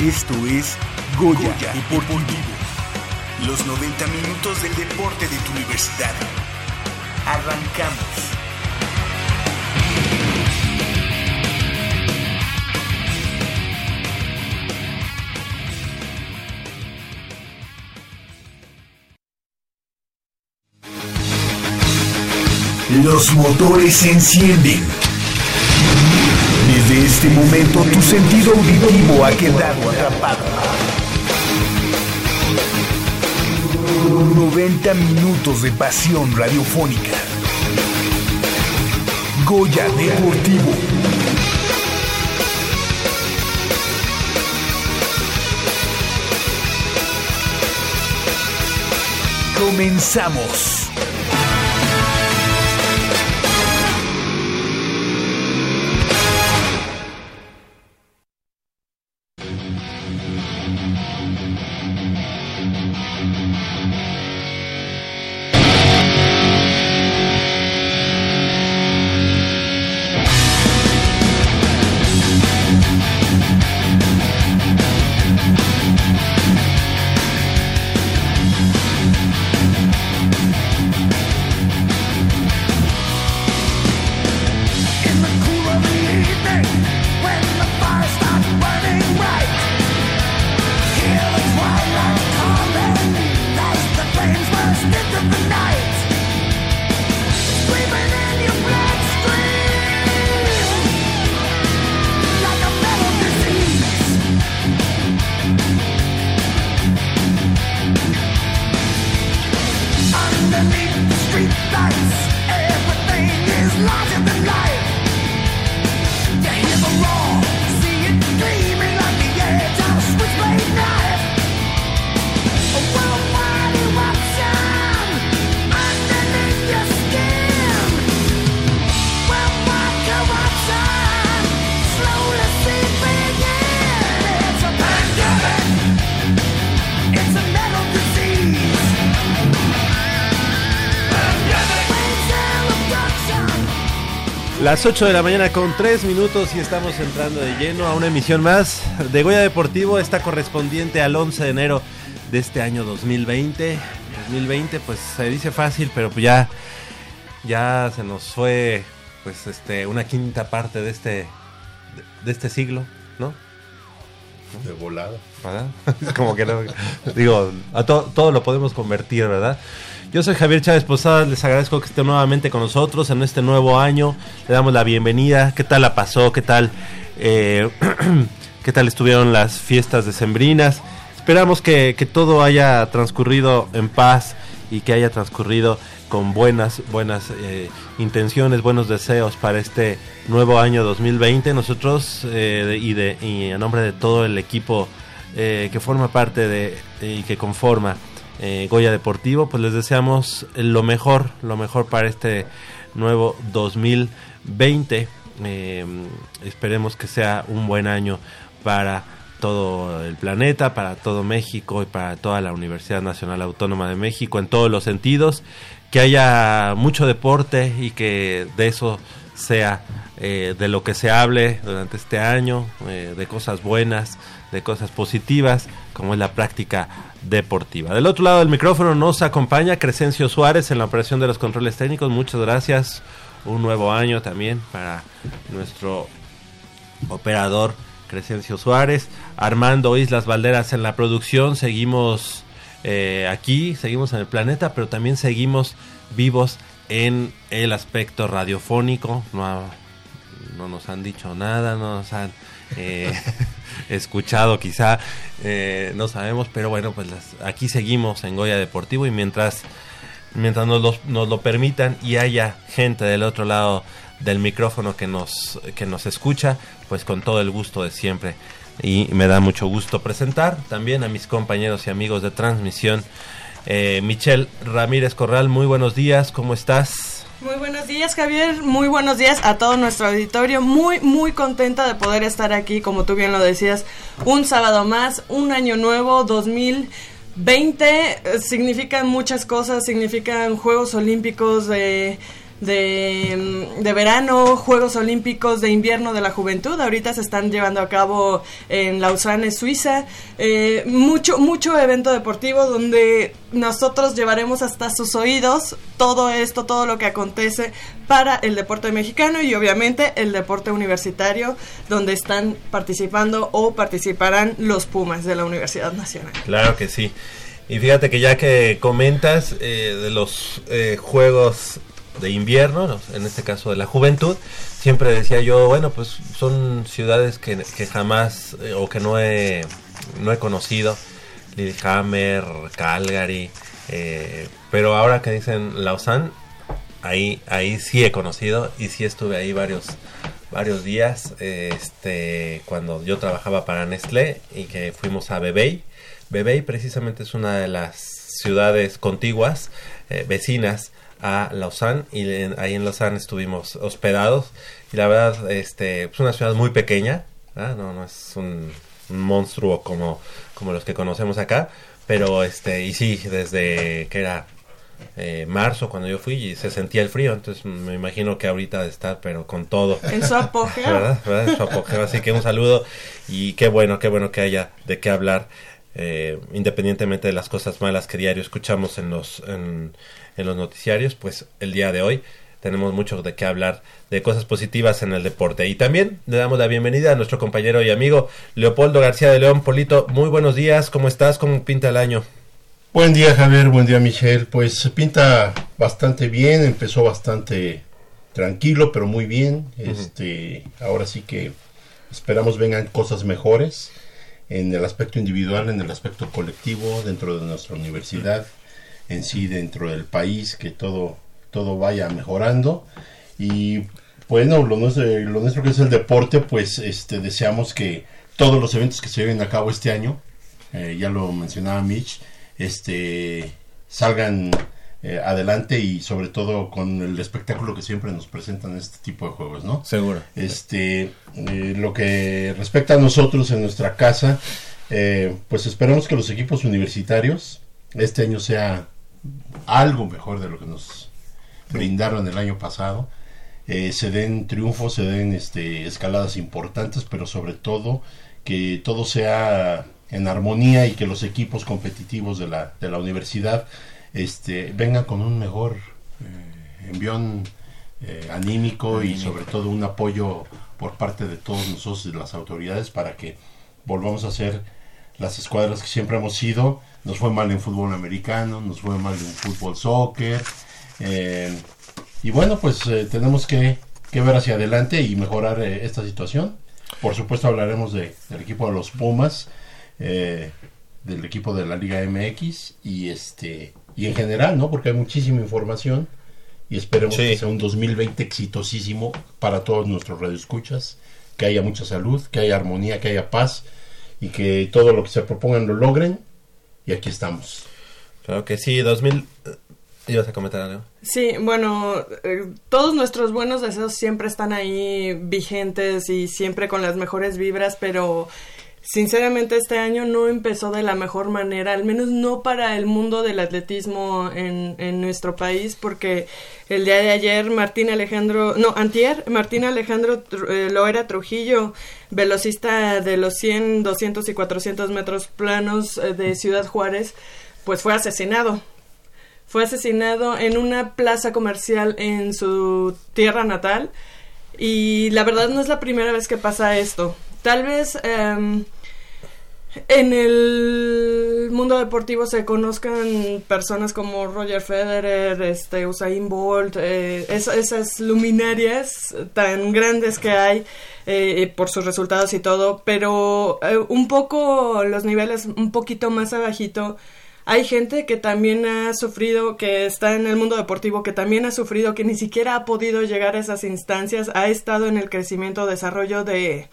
Esto es Goya, Goya Deportivo. Los 90 minutos del deporte de tu universidad. Arrancamos. Los motores se encienden. Desde este momento tu sentido auditivo ha quedado atrapado. 90 minutos de pasión radiofónica. Goya Deportivo. Comenzamos. Las 8 de la mañana con 3 minutos y estamos entrando de lleno a una emisión más de Goya Deportivo, esta correspondiente al 11 de enero de este año 2020. 2020 pues se dice fácil, pero pues ya, ya se nos fue pues este una quinta parte de este, de, este siglo, ¿no? De volada. ¿Verdad? Como que no, digo, a todo lo podemos convertir, ¿verdad? Yo soy Javier Chávez Posada, les agradezco que estén nuevamente con nosotros en este nuevo año. Le damos la bienvenida. ¿Qué tal la pasó? ¿Qué tal, eh, ¿qué tal estuvieron las fiestas decembrinas? Esperamos que, todo haya transcurrido en paz y que haya transcurrido con buenas, buenas eh, intenciones, buenos deseos para este nuevo año 2020. Nosotros eh, y, y a nombre de todo el equipo que forma parte de y que conforma eh, Goya Deportivo, pues les deseamos lo mejor, lo mejor para este nuevo 2020. Eh, esperemos que sea un buen año para todo el planeta, para todo México y para toda la Universidad Nacional Autónoma de México en todos los sentidos, que haya mucho deporte y que de eso sea eh, de lo que se hable durante este año, de cosas buenas, de cosas positivas, como es la práctica deportiva. Del otro lado del micrófono nos acompaña Crescencio Suárez en la operación de los controles técnicos. Muchas gracias. Un nuevo año también para nuestro operador Crescencio Suárez. Armando Islas Valderas en la producción. Seguimos eh, aquí, seguimos en el planeta, pero también seguimos vivos en el aspecto radiofónico. No, no nos han dicho nada, no nos han eh, escuchado quizá, eh, no sabemos, pero bueno, pues aquí seguimos en Goya Deportivo y mientras, mientras nos lo, nos lo permitan y haya gente del otro lado del micrófono que nos, que nos escucha, pues con todo el gusto de siempre y me da mucho gusto presentar también a mis compañeros y amigos de transmisión. Eh, Michelle Ramírez Corral, muy buenos días, ¿cómo estás? Muy buenos días Javier, muy buenos días a todo nuestro auditorio, muy muy contenta de poder estar aquí, como tú bien lo decías, un sábado más, un año nuevo, 2020, eh, significan muchas cosas, significan Juegos Olímpicos de de, verano, Juegos Olímpicos de invierno de la juventud. Ahorita se están llevando a cabo en Lausanne, Suiza. Eh, mucho, mucho evento deportivo donde nosotros llevaremos hasta sus oídos todo esto, todo lo que acontece para el deporte mexicano y obviamente el deporte universitario donde están participando o participarán los Pumas de la Universidad Nacional. Claro que sí. Y fíjate que ya que comentas eh, de los eh, Juegos de invierno, en este caso de la juventud, siempre decía yo, bueno, pues son ciudades que, que jamás eh, o que no he, no he conocido, Lillehammer, Calgary, eh, pero ahora que dicen Lausanne, ahí, ahí sí he conocido y sí estuve ahí varios, varios días, este, cuando yo trabajaba para Nestlé y que fuimos a Bebey. Bebey precisamente es una de las ciudades contiguas, eh, vecinas a Lausanne y ahí en Lausanne estuvimos hospedados. Y la verdad este es una ciudad muy pequeña no no es un, monstruo como como los que conocemos acá pero este y sí desde que era eh, marzo cuando yo fui y se sentía el frío entonces me imagino que ahorita de estar pero con todo. En su apogeo. ¿verdad? En su apogeo. Así que un saludo y qué bueno qué bueno que haya de qué hablar eh, independientemente de las cosas malas que diario escuchamos en los en, en los noticiarios, pues el día de hoy tenemos mucho de qué hablar de cosas positivas en el deporte. Y también le damos la bienvenida a nuestro compañero y amigo Leopoldo García de León. Polito, muy buenos días, ¿cómo estás? ¿Cómo pinta el año? Buen día Javier, buen día Michelle. Pues pinta bastante bien, empezó bastante tranquilo, pero muy bien. Este, ahora sí que esperamos vengan cosas mejores en el aspecto individual, en el aspecto colectivo, dentro de nuestra universidad en sí dentro del país, que todo, todo vaya mejorando. Y bueno, lo nuestro, lo nuestro que es el deporte, pues este, deseamos que todos los eventos que se lleven a cabo este año, eh, ya lo mencionaba Mitch, este, salgan eh, adelante y sobre todo con el espectáculo que siempre nos presentan este tipo de juegos, ¿no? Seguro. Este, eh, lo que respecta a nosotros en nuestra casa, pues esperamos que los equipos universitarios este año sea algo mejor de lo que nos brindaron el año pasado. Eh, se den triunfos, se den este, escaladas importantes, pero sobre todo que todo sea en armonía y que los equipos competitivos de la, de la universidad este, vengan con un mejor eh, envión eh, anímico y sobre todo un apoyo por parte de todos nosotros y las autoridades para que volvamos a ser las escuadras que siempre hemos sido nos fue mal en fútbol americano, nos fue mal en fútbol soccer. Eh, y bueno, pues eh, tenemos que, ver hacia adelante y mejorar eh, esta situación. Por supuesto hablaremos de, del equipo de los Pumas, del equipo de la Liga MX y este y en general, ¿no? Porque hay muchísima información y esperemos que sea un 2020 exitosísimo para todos nuestros radioescuchas, que haya mucha salud, que haya armonía, que haya paz y que todo lo que se propongan lo logren y aquí estamos. Claro que sí, 2000... Eh, ¿Ibas a comentar algo? Sí, bueno, eh, todos nuestros buenos deseos siempre están ahí vigentes y siempre con las mejores vibras, pero sinceramente este año no empezó de la mejor manera, al menos no para el mundo del atletismo en, en nuestro país, porque el día de ayer Martín Alejandro, no, antier, Martín Alejandro eh, Loera Trujillo, velocista de los 100, 200 y 400 metros planos eh, de Ciudad Juárez, pues fue asesinado. Fue asesinado en una plaza comercial en su tierra natal. Y la verdad no es la primera vez que pasa esto. Tal vez em, en el mundo deportivo se conozcan personas como Roger Federer, este, Usain Bolt, eh, esas luminarias tan grandes que hay eh, por sus resultados y todo, pero eh, un poco los niveles un poquito más abajito. Hay gente que también ha sufrido, que está en el mundo deportivo, que también ha sufrido, que ni siquiera ha podido llegar a esas instancias, ha estado en el crecimiento, desarrollo de,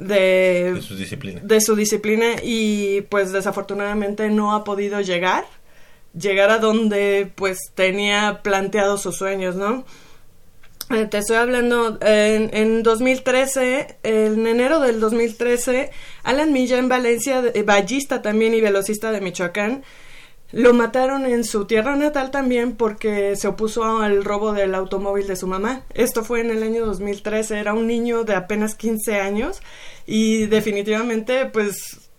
de, De su disciplina. de su disciplina y pues desafortunadamente no ha podido llegar, llegar a donde pues tenía planteados sus sueños, ¿no? Eh, Te estoy hablando, en, en 2013, en enero del 2013, Alan Millán Valencia, eh, ballista también y velocista de Michoacán, lo mataron en su tierra natal también porque se opuso al robo del automóvil de su mamá. Esto fue en el año 2013, era un niño de apenas 15 años y definitivamente pues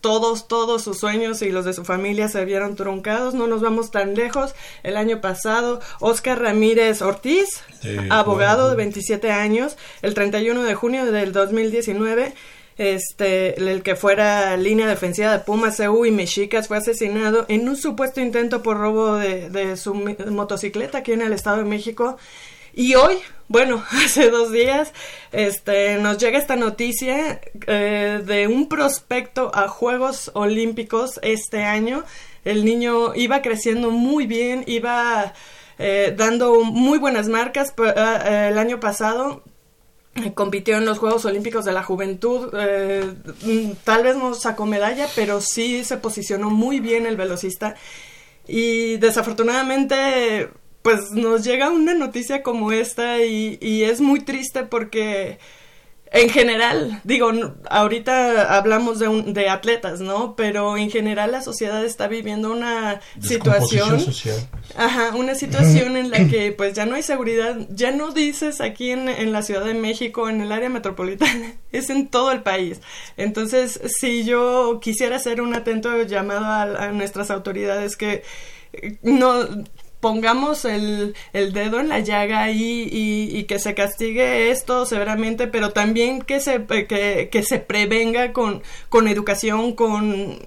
todos, todos sus sueños y los de su familia se vieron truncados. No nos vamos tan lejos. El año pasado, Oscar Ramírez Ortiz, Sí, abogado bueno. de 27 años, el 31 de junio del 2019, este, el que fuera línea defensiva de Pumas, CU y Mexicas, fue asesinado en un supuesto intento por robo de, su motocicleta aquí en el Estado de México. Y hoy, bueno, hace dos días, este, nos llega esta noticia eh, de un prospecto a Juegos Olímpicos este año. El niño iba creciendo muy bien, iba eh, dando muy buenas marcas pe- eh, el año pasado. Eh, Compitió en los Juegos Olímpicos de la Juventud, eh, mm, tal vez no sacó medalla, pero sí se posicionó muy bien el velocista. Y desafortunadamente, pues nos llega una noticia como esta y, y es muy triste porque en general, digo, ahorita hablamos de, un- de atletas, ¿no? Pero en general la sociedad está viviendo una situación social. Ajá, una situación en la que pues ya no hay seguridad, ya no dices aquí en, en la Ciudad de México, en el área metropolitana, es en todo el país. Entonces, si yo quisiera hacer un atento llamado a, a nuestras autoridades que eh, no pongamos el, el dedo en la llaga y, y, y que se castigue esto severamente, pero también que se, eh, que, que se prevenga con, con educación, con,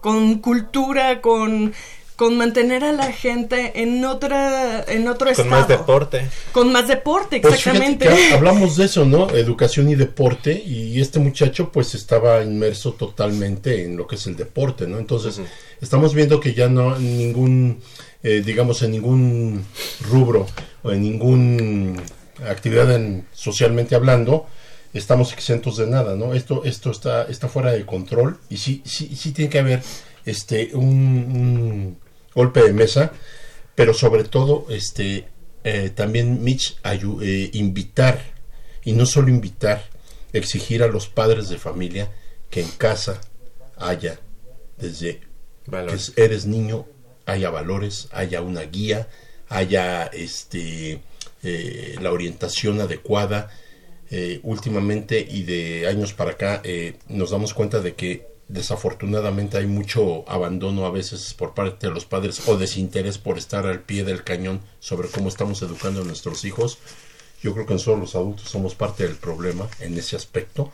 con cultura, con con mantener a la gente en otra en otro Con estado más deporte. con más deporte Pues exactamente hablamos de eso, ¿no? Educación y deporte, y este muchacho pues estaba inmerso totalmente en lo que es el deporte, ¿no? Entonces, estamos viendo que ya no ningún, eh, digamos, en ningún rubro o en ningún actividad en- socialmente hablando, estamos exentos de nada, ¿no? Esto, esto está, está fuera de control y sí, sí, sí tiene que haber este un, un golpe de mesa, pero sobre todo este eh, también Mitch ayu- eh, invitar y no solo invitar, exigir a los padres de familia que en casa haya desde que eres niño haya valores, haya una guía, haya este eh, la orientación adecuada. Eh, últimamente y de años para acá eh, nos damos cuenta de que desafortunadamente hay mucho abandono a veces por parte de los padres o desinterés por estar al pie del cañón sobre cómo estamos educando a nuestros hijos. Yo creo que nosotros los adultos somos parte del problema en ese aspecto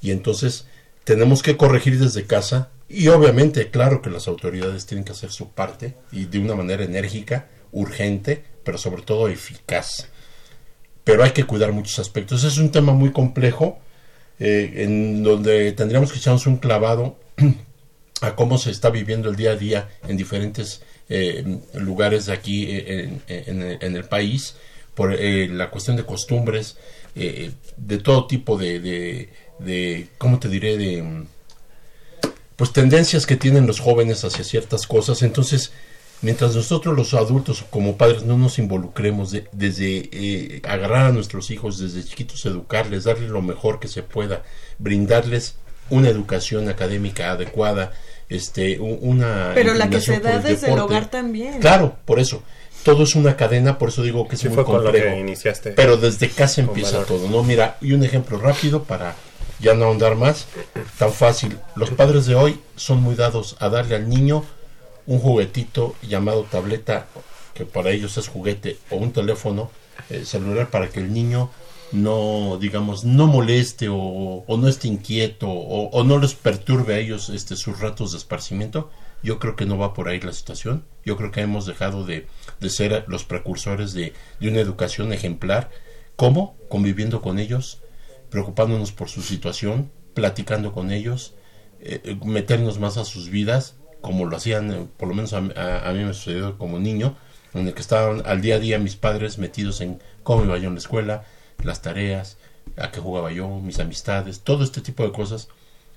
y entonces tenemos que corregir desde casa y obviamente claro que las autoridades tienen que hacer su parte y de una manera enérgica, urgente, pero sobre todo eficaz. Pero hay que cuidar muchos aspectos. Es un tema muy complejo eh, en donde tendríamos que echarnos un clavado a cómo se está viviendo el día a día en diferentes eh, lugares de aquí eh, en, en- el país por eh, la cuestión de costumbres eh, de todo tipo de, de, de cómo te diré de pues tendencias que tienen los jóvenes hacia ciertas cosas entonces mientras nosotros los adultos como padres no nos involucremos de- desde eh, agarrar a nuestros hijos desde chiquitos educarles darles lo mejor que se pueda brindarles una educación académica adecuada este una pero la que se da el desde el hogar también claro por eso todo es una cadena por eso digo que es Sí muy fue con lo complejo que iniciaste. pero desde casa empieza valor. todo, ¿no? Mira, y un ejemplo rápido para ya no ahondar más, tan fácil. Los padres de hoy son muy dados a darle al niño un juguetito llamado tableta, que para ellos es juguete, o un teléfono eh, celular para que el niño no, digamos, no moleste o, no esté inquieto o, o no les perturbe a ellos este, sus ratos de esparcimiento. Yo creo que no va por ahí la situación. Yo creo que hemos dejado de, de ser los precursores de, de una educación ejemplar. ¿Cómo? Conviviendo con ellos, preocupándonos por su situación, platicando con ellos, eh, eh, meternos más a sus vidas, como lo hacían, eh, por lo menos a, mí me sucedió como niño, en el que estaban al día a día mis padres metidos en cómo iba yo en la escuela, las tareas, a qué jugaba yo, mis amistades, todo este tipo de cosas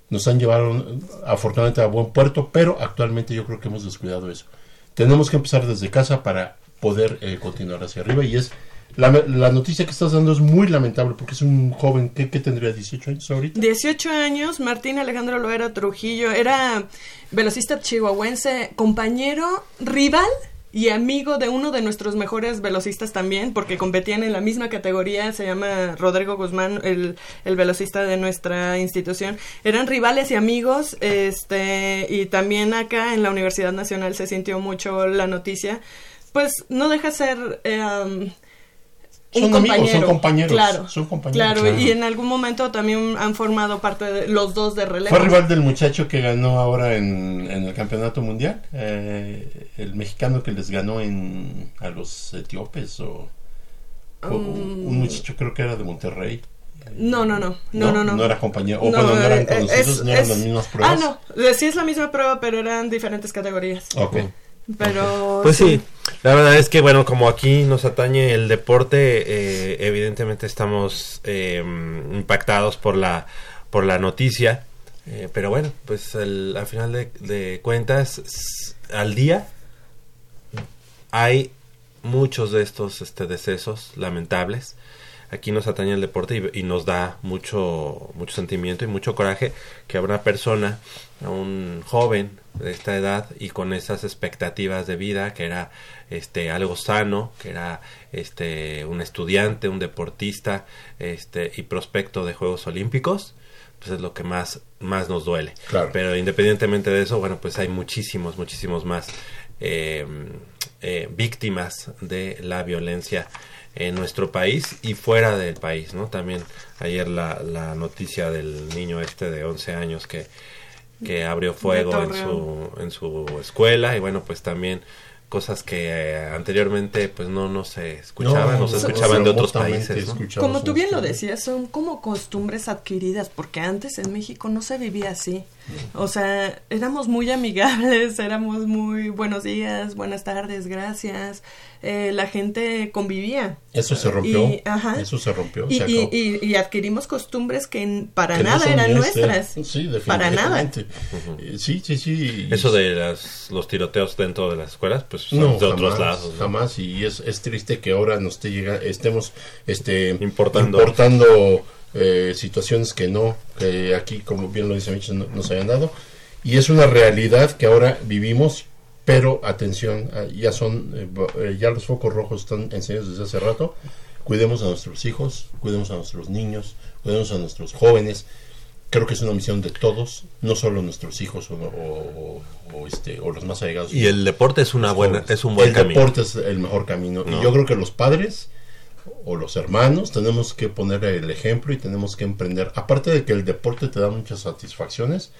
nos han llevado afortunadamente a buen puerto, pero actualmente yo creo que hemos descuidado eso. Tenemos que empezar desde casa para poder continuar hacia arriba y es la, noticia que estás dando es muy lamentable porque es un joven que, que, tendría 18 años ahorita. 18 años, Martín Alejandro Loera Trujillo, era velocista chihuahuense, compañero, rival y amigo de uno de nuestros mejores velocistas también, porque competían en la misma categoría, se llama Rodrigo Guzmán, el, el velocista de nuestra institución. Eran rivales y amigos, este, y también acá en la Universidad Nacional se sintió mucho la noticia. Pues no deja ser eh, son amigos, son compañeros. Claro, son compañeros. Claro, y en algún momento también han formado parte de los dos de relevo. Fue rival del muchacho que ganó ahora en, en el campeonato mundial, eh, el mexicano que les ganó en, a los etíopes o, o um, un muchacho creo que era de Monterrey. No, no, no, no, no, no. No era compañero, o no, cuando no eran conocidos, es, no eran es, las mismas pruebas. Ah, no, sí es la misma prueba, pero eran diferentes categorías. Ok. Pero pues sí. sí. La verdad es que bueno, como aquí nos atañe el deporte, eh, evidentemente estamos eh, impactados por la por la noticia, eh, pero bueno, pues el, al final de, cuentas al día hay muchos de estos este, decesos lamentables. Aquí nos atañe el deporte y, y, nos da mucho, mucho sentimiento y mucho coraje que a una persona, a un joven de esta edad y con esas expectativas de vida que era este algo sano, que era este un estudiante, un deportista, este y prospecto de Juegos Olímpicos, pues es lo que más más nos duele. Claro. Pero independientemente de eso, bueno, pues hay muchísimos, muchísimos más eh, eh, víctimas de la violencia en nuestro país y fuera del país, ¿no? También ayer la, la noticia del niño este de 11 años que, que abrió fuego en su, en su escuela y bueno, pues también cosas que eh, anteriormente pues no no se escuchaban, no, no se escuchaban de otros países. ¿no? Como tú bien lo decías, son como costumbres adquiridas, porque antes en México no se vivía así. O sea, éramos muy amigables, éramos muy buenos días, buenas tardes, gracias. Eh, la gente convivía. Eso se rompió. Y, ajá. Eso se rompió. Y, se y, y, y, adquirimos costumbres que para que nada no eran nuestras. Sí, para nada. Uh -huh. Sí, sí, sí. Eso de las, los tiroteos dentro de las escuelas, pues son no, de jamás, otros lados. ¿no? Jamás. Y es, es triste que ahora nos esté llega, estemos este, importando. importando eh, situaciones que no, que aquí, como bien lo dice Micho, no, nos hayan dado. Y es una realidad que ahora vivimos pero atención, ya son, eh, ya los focos rojos están encendidos desde hace rato. Cuidemos a nuestros hijos, cuidemos a nuestros niños, cuidemos a nuestros jóvenes. Creo que es una misión de todos, no solo nuestros hijos o, o, o este, o los más allegados. Y el deporte es una buena, es un buen el camino. El deporte es el mejor camino. No. Y yo creo que los padres o los hermanos tenemos que poner el ejemplo y tenemos que emprender. Aparte de que el deporte te da muchas satisfacciones,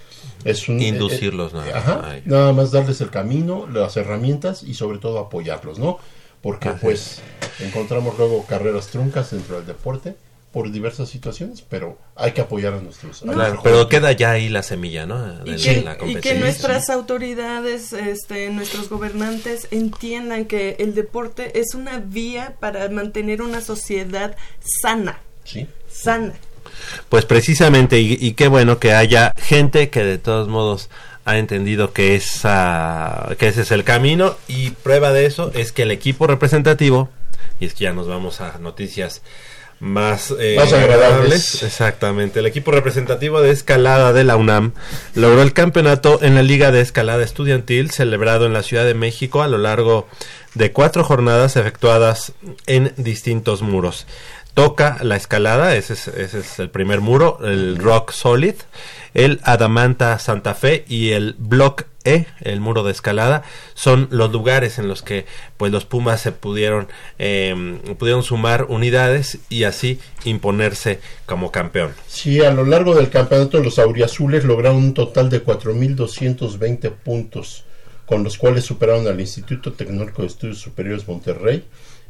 es un inducirlos eh, nada, ajá, nada más darles el camino, las herramientas y sobre todo apoyarlos, ¿no? Porque Así pues encontramos luego carreras truncas dentro del deporte por diversas situaciones, pero hay que apoyar a nuestros. No. Claro, pero queda ya ahí la semilla, ¿no? De, y, que, la y que nuestras sí. autoridades, este, nuestros gobernantes entiendan que el deporte es una vía para mantener una sociedad sana. Sí. Sana. Pues precisamente, y, y qué bueno que haya gente que de todos modos ha entendido que, esa, que ese es el camino y prueba de eso es que el equipo representativo, y es que ya nos vamos a noticias más, eh, más agradables. Exactamente. El equipo representativo de escalada de la UNAM logró el campeonato en la Liga de Escalada Estudiantil celebrado en la Ciudad de México a lo largo de cuatro jornadas efectuadas en distintos muros. Toca la escalada, ese es, ese es el primer muro, el Rock Solid, el Adamanta Santa Fe y el Block E, el muro de escalada, son los lugares en los que pues los Pumas se pudieron eh, pudieron sumar unidades y así imponerse como campeón. Sí, a lo largo del campeonato los auriazules lograron un total de 4.220 puntos, con los cuales superaron al Instituto Tecnológico de Estudios Superiores Monterrey,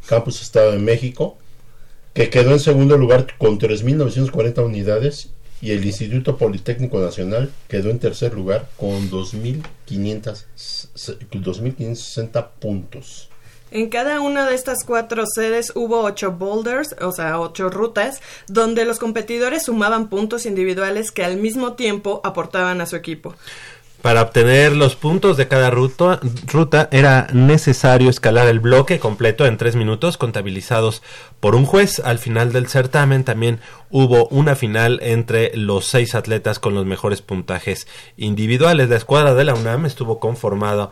Campus Estado de México, que quedó en segundo lugar con 3.940 unidades y el Instituto Politécnico Nacional quedó en tercer lugar con 2.560 puntos. En cada una de estas cuatro sedes hubo ocho boulders, o sea, ocho rutas, donde los competidores sumaban puntos individuales que al mismo tiempo aportaban a su equipo. Para obtener los puntos de cada ruta, ruta, era necesario escalar el bloque completo en tres minutos, contabilizados por un juez. Al final del certamen también hubo una final entre los seis atletas con los mejores puntajes individuales. La escuadra de la UNAM estuvo conformada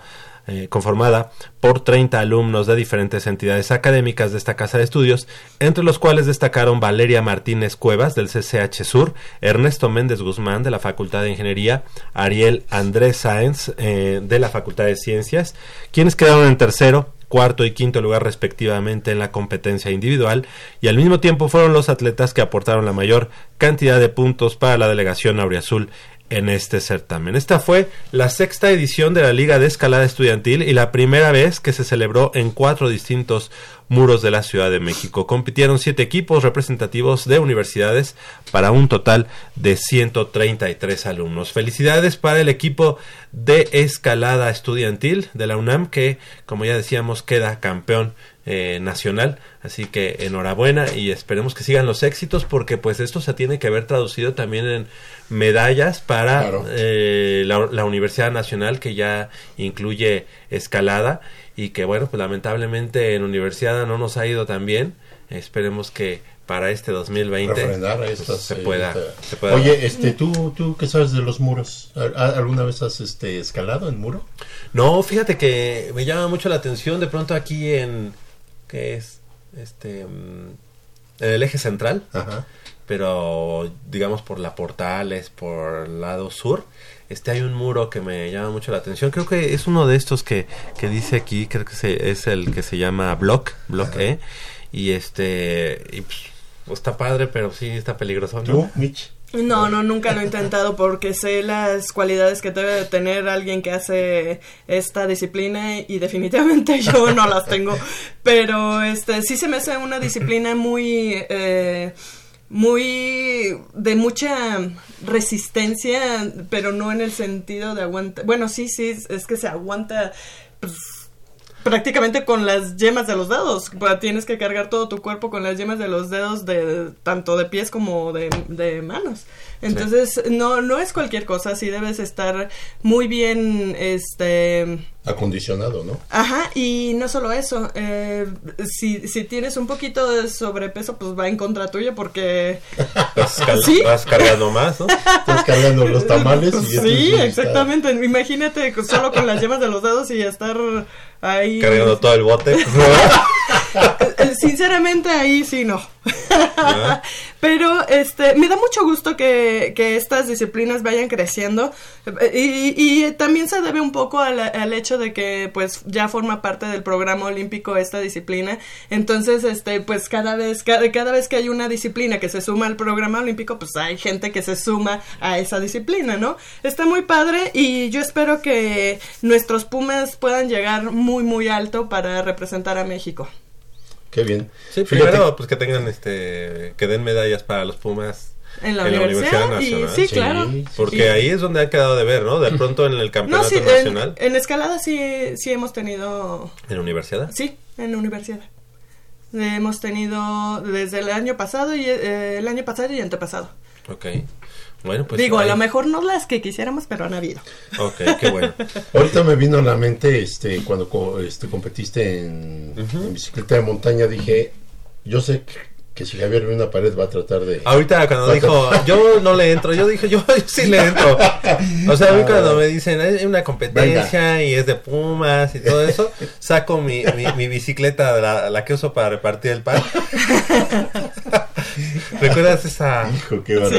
eh, conformada por 30 alumnos de diferentes entidades académicas de esta casa de estudios, entre los cuales destacaron Valeria Martínez Cuevas del CCH Sur, Ernesto Méndez Guzmán de la Facultad de Ingeniería, Ariel Andrés Sáenz eh, de la Facultad de Ciencias, quienes quedaron en tercero, cuarto y quinto lugar respectivamente en la competencia individual y al mismo tiempo fueron los atletas que aportaron la mayor cantidad de puntos para la delegación auriazul en este certamen. Esta fue la sexta edición de la Liga de Escalada Estudiantil y la primera vez que se celebró en cuatro distintos muros de la Ciudad de México. Compitieron siete equipos representativos de universidades para un total de 133 alumnos. Felicidades para el equipo de escalada estudiantil de la UNAM que, como ya decíamos, queda campeón eh, nacional. Así que enhorabuena y esperemos que sigan los éxitos porque pues esto se tiene que ver traducido también en medallas para eh, la, la, Universidad Nacional que ya incluye escalada y que bueno pues lamentablemente en Universidad no nos ha ido tan bien. Esperemos que para este 2020 pues, se, pueda, se, pueda, Oye, este, ¿tú, ¿tú qué sabes de los muros? ¿Alguna vez has este, escalado en muro? No, fíjate que me llama mucho la atención de pronto aquí en que es este mm, el eje central, pero digamos por la Portales, por el lado sur, este hay un muro que me llama mucho la atención. Creo que es uno de estos que, que dice aquí, creo que es el que se llama Block, Block E, y este y pues, está padre, pero sí está peligroso. ¿Tú, Mitch? No, no, nunca lo he intentado porque sé las cualidades que debe tener alguien que hace esta disciplina y definitivamente yo no las tengo. Pero este sí se me hace una disciplina muy eh, muy de mucha resistencia, pero no en el sentido de aguanta. Bueno, sí, sí, es que se aguanta. Pues, prácticamente con las yemas de los dedos. Tienes que cargar todo tu cuerpo con las yemas de los dedos de tanto de pies como de manos. Entonces, no, no es cualquier cosa, sí debes estar muy bien, este... Acondicionado, ¿no? Ajá, y no solo eso, eh, si, si tienes un poquito de sobrepeso, pues va en contra tuyo porque... vas, cargando más, ¿no? Estás cargando los tamales y... Sí, exactamente, imagínate solo con las yemas de los dedos y estar ahí... Cargando todo el bote. Sinceramente ahí sí no. Pero este me da mucho gusto que, que estas disciplinas vayan creciendo y, y, también se debe un poco al, al, hecho de que pues ya forma parte del programa olímpico esta disciplina. Entonces, este pues cada vez cada, cada vez que hay una disciplina que se suma al programa olímpico, pues hay gente que se suma a esa disciplina, ¿no? Está muy padre y yo espero que nuestros Pumas puedan llegar muy muy alto para representar a México. Qué bien. Sí, primero pues que tengan este que den medallas para los Pumas en la, Universidad, Nacional. sí, claro. Porque ahí es donde ha quedado de ver, ¿no? De pronto en el campeonato nacional. En, escalada sí, sí hemos tenido. ¿En la universidad? Sí, en la universidad. Hemos tenido desde el año pasado y eh, el año pasado y antepasado. Ok. Bueno, pues Digo, a lo mejor no las que quisiéramos, pero han habido. Ok, qué bueno. Ahorita me vino a la mente, este, cuando este, competiste en, en bicicleta de montaña, dije, yo sé que si Javier ve una pared va a tratar de... Ahorita cuando dijo, yo no le entro, yo dije, yo, sí le entro. O sea, a cuando me dicen, hay una competencia y es de Pumas y todo eso, saco mi, mi, bicicleta, la, la, que uso para repartir el pan. ¿Recuerdas esa,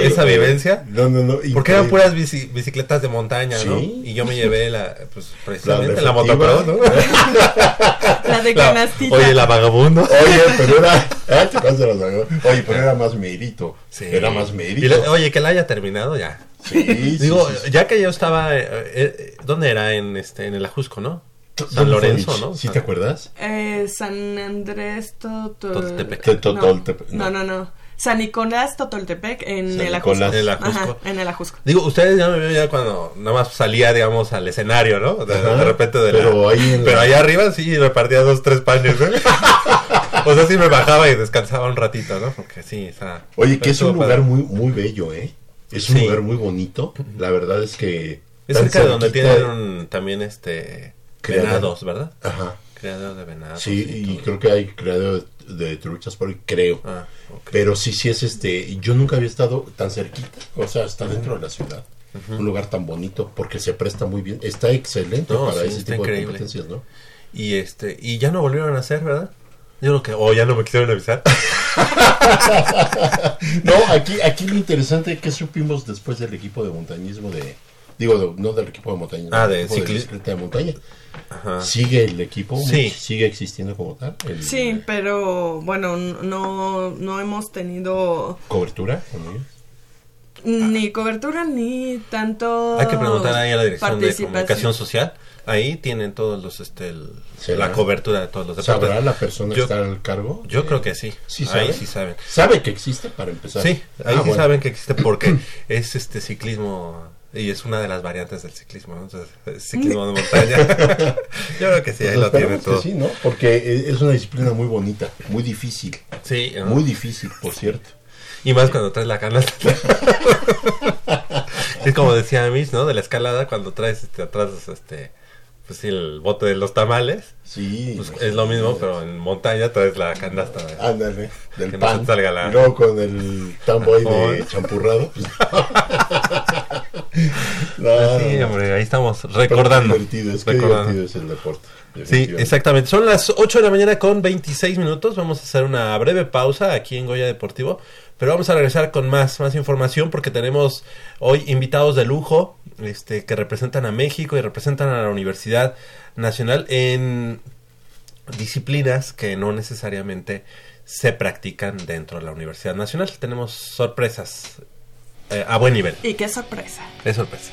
esa vivencia? No, no, no. Porque eran puras bicicletas de montaña, ¿no? Y yo me llevé la, pues precisamente la, la ¿no? la de canastita. oye, la vagabundo. Oye, pero era... Ah, te Oye, pero era más mérito. Sí. Era más mérito. oye, que la haya terminado ya. Sí, Digo, ya que yo estaba. Eh, eh, ¿Dónde era? En, este, en el Ajusco, ¿no? San Lorenzo, ¿no? ¿Sí te acuerdas? Eh, San Andrés, Totoltepec. No, no, no. San Nicolás Totoltepec en San el Ajusco. Nicolás. El Ajá, Ajusco. en el Ajusco. Digo, ustedes ya me vieron ya cuando nada más salía, digamos, al escenario, ¿no? De, repente de pero la- ahí en la- Pero allá arriba sí repartía dos, tres panes, ¿eh? o sea, sí me bajaba y descansaba un ratito, ¿no? Porque sí, o sea... Oye, que es un padre. lugar muy, muy bello, ¿eh? Es un Sí. lugar muy bonito. La verdad es que... Es cerca de donde tienen un- también, este... Venados, ¿verdad? Ajá. Criadero de venados. Sí, y todo. creo que hay creador de, truchas por ahí, creo. Ah. Pero sí, sí es este. Yo nunca había estado tan cerquita. O sea, está dentro de la ciudad. Un lugar tan bonito porque se presta muy bien. Está excelente No, para sí, ese tipo increíble. de competencias, ¿no? Y este... Y ya no volvieron a hacer, ¿verdad? Yo creo que... O ya no me quisieron avisar. No, aquí, aquí lo interesante que supimos después del equipo de montañismo de. Digo, de- no del equipo de montañismo. Ah, del de bicicleta de montaña. Ajá. ¿Sigue el equipo? Sí. ¿Sigue existiendo como tal? El- Sí, pero bueno, no, no hemos tenido ¿Cobertura con ellos? ni cobertura ni tanto Hay que preguntar ahí a la Dirección de. Comunicación Social. Ahí tienen todos los, este, la cobertura de todos los deportes. ¿Sabrá la persona que Yo- está al cargo? Yo creo que sí. ¿Sí ahí sí saben. ¿Sabe que existe para empezar? Sí, ahí Ah, sí bueno. saben que existe porque es este ciclismo y es una de las variantes del ciclismo, ¿no? Entonces, es ciclismo de montaña. Yo creo que sí, ahí Pues lo tiene todo. sí, ¿no? Porque e- es una disciplina muy bonita, muy difícil. Sí, ¿no? Muy difícil, por cierto. y más cuando traes la canasta. es como decía Mish, ¿no? De la escalada cuando traes este, atrás este pues sí, el bote de los tamales. Sí. Pues es lo mismo, pero en montaña traes la canasta. ¿no? Ándale, del Que no pan. se salga la- luego con el tamboy de Jamón. champurrado. pues. no, Pues sí, no, no. hombre, ahí estamos recordando. qué divertido, es recordando. divertido es el deporte. Sí, exactamente. Son las 8 de la mañana con 26 minutos. Vamos a hacer una breve pausa aquí en Goya Deportivo. Pero vamos a regresar con más, más información porque tenemos hoy invitados de lujo este, que representan a México y representan a la Universidad Nacional en disciplinas que no necesariamente se practican dentro de la Universidad Nacional. Tenemos sorpresas eh, a buen nivel. Y qué sorpresa. Es sorpresa.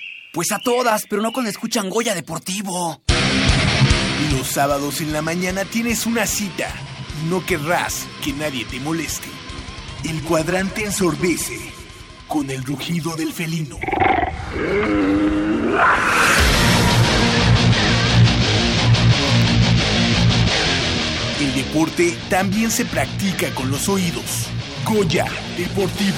Pues a todas, pero no cuando escuchan Goya Deportivo. Los sábados en la mañana tienes una cita no querrás que nadie te moleste. El cuadrante ensordece con el rugido del felino. El deporte también se practica con los oídos. Goya Deportivo.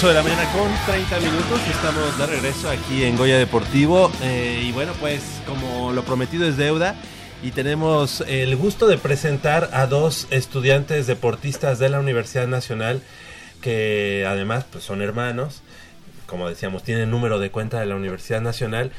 8 de la mañana con 30 minutos. Estamos de regreso aquí en Goya Deportivo. Eh, y bueno, pues como lo prometido es deuda. Y tenemos el gusto de presentar a dos estudiantes deportistas de la Universidad Nacional que además pues son hermanos. Como decíamos, tienen número de cuenta de la Universidad Nacional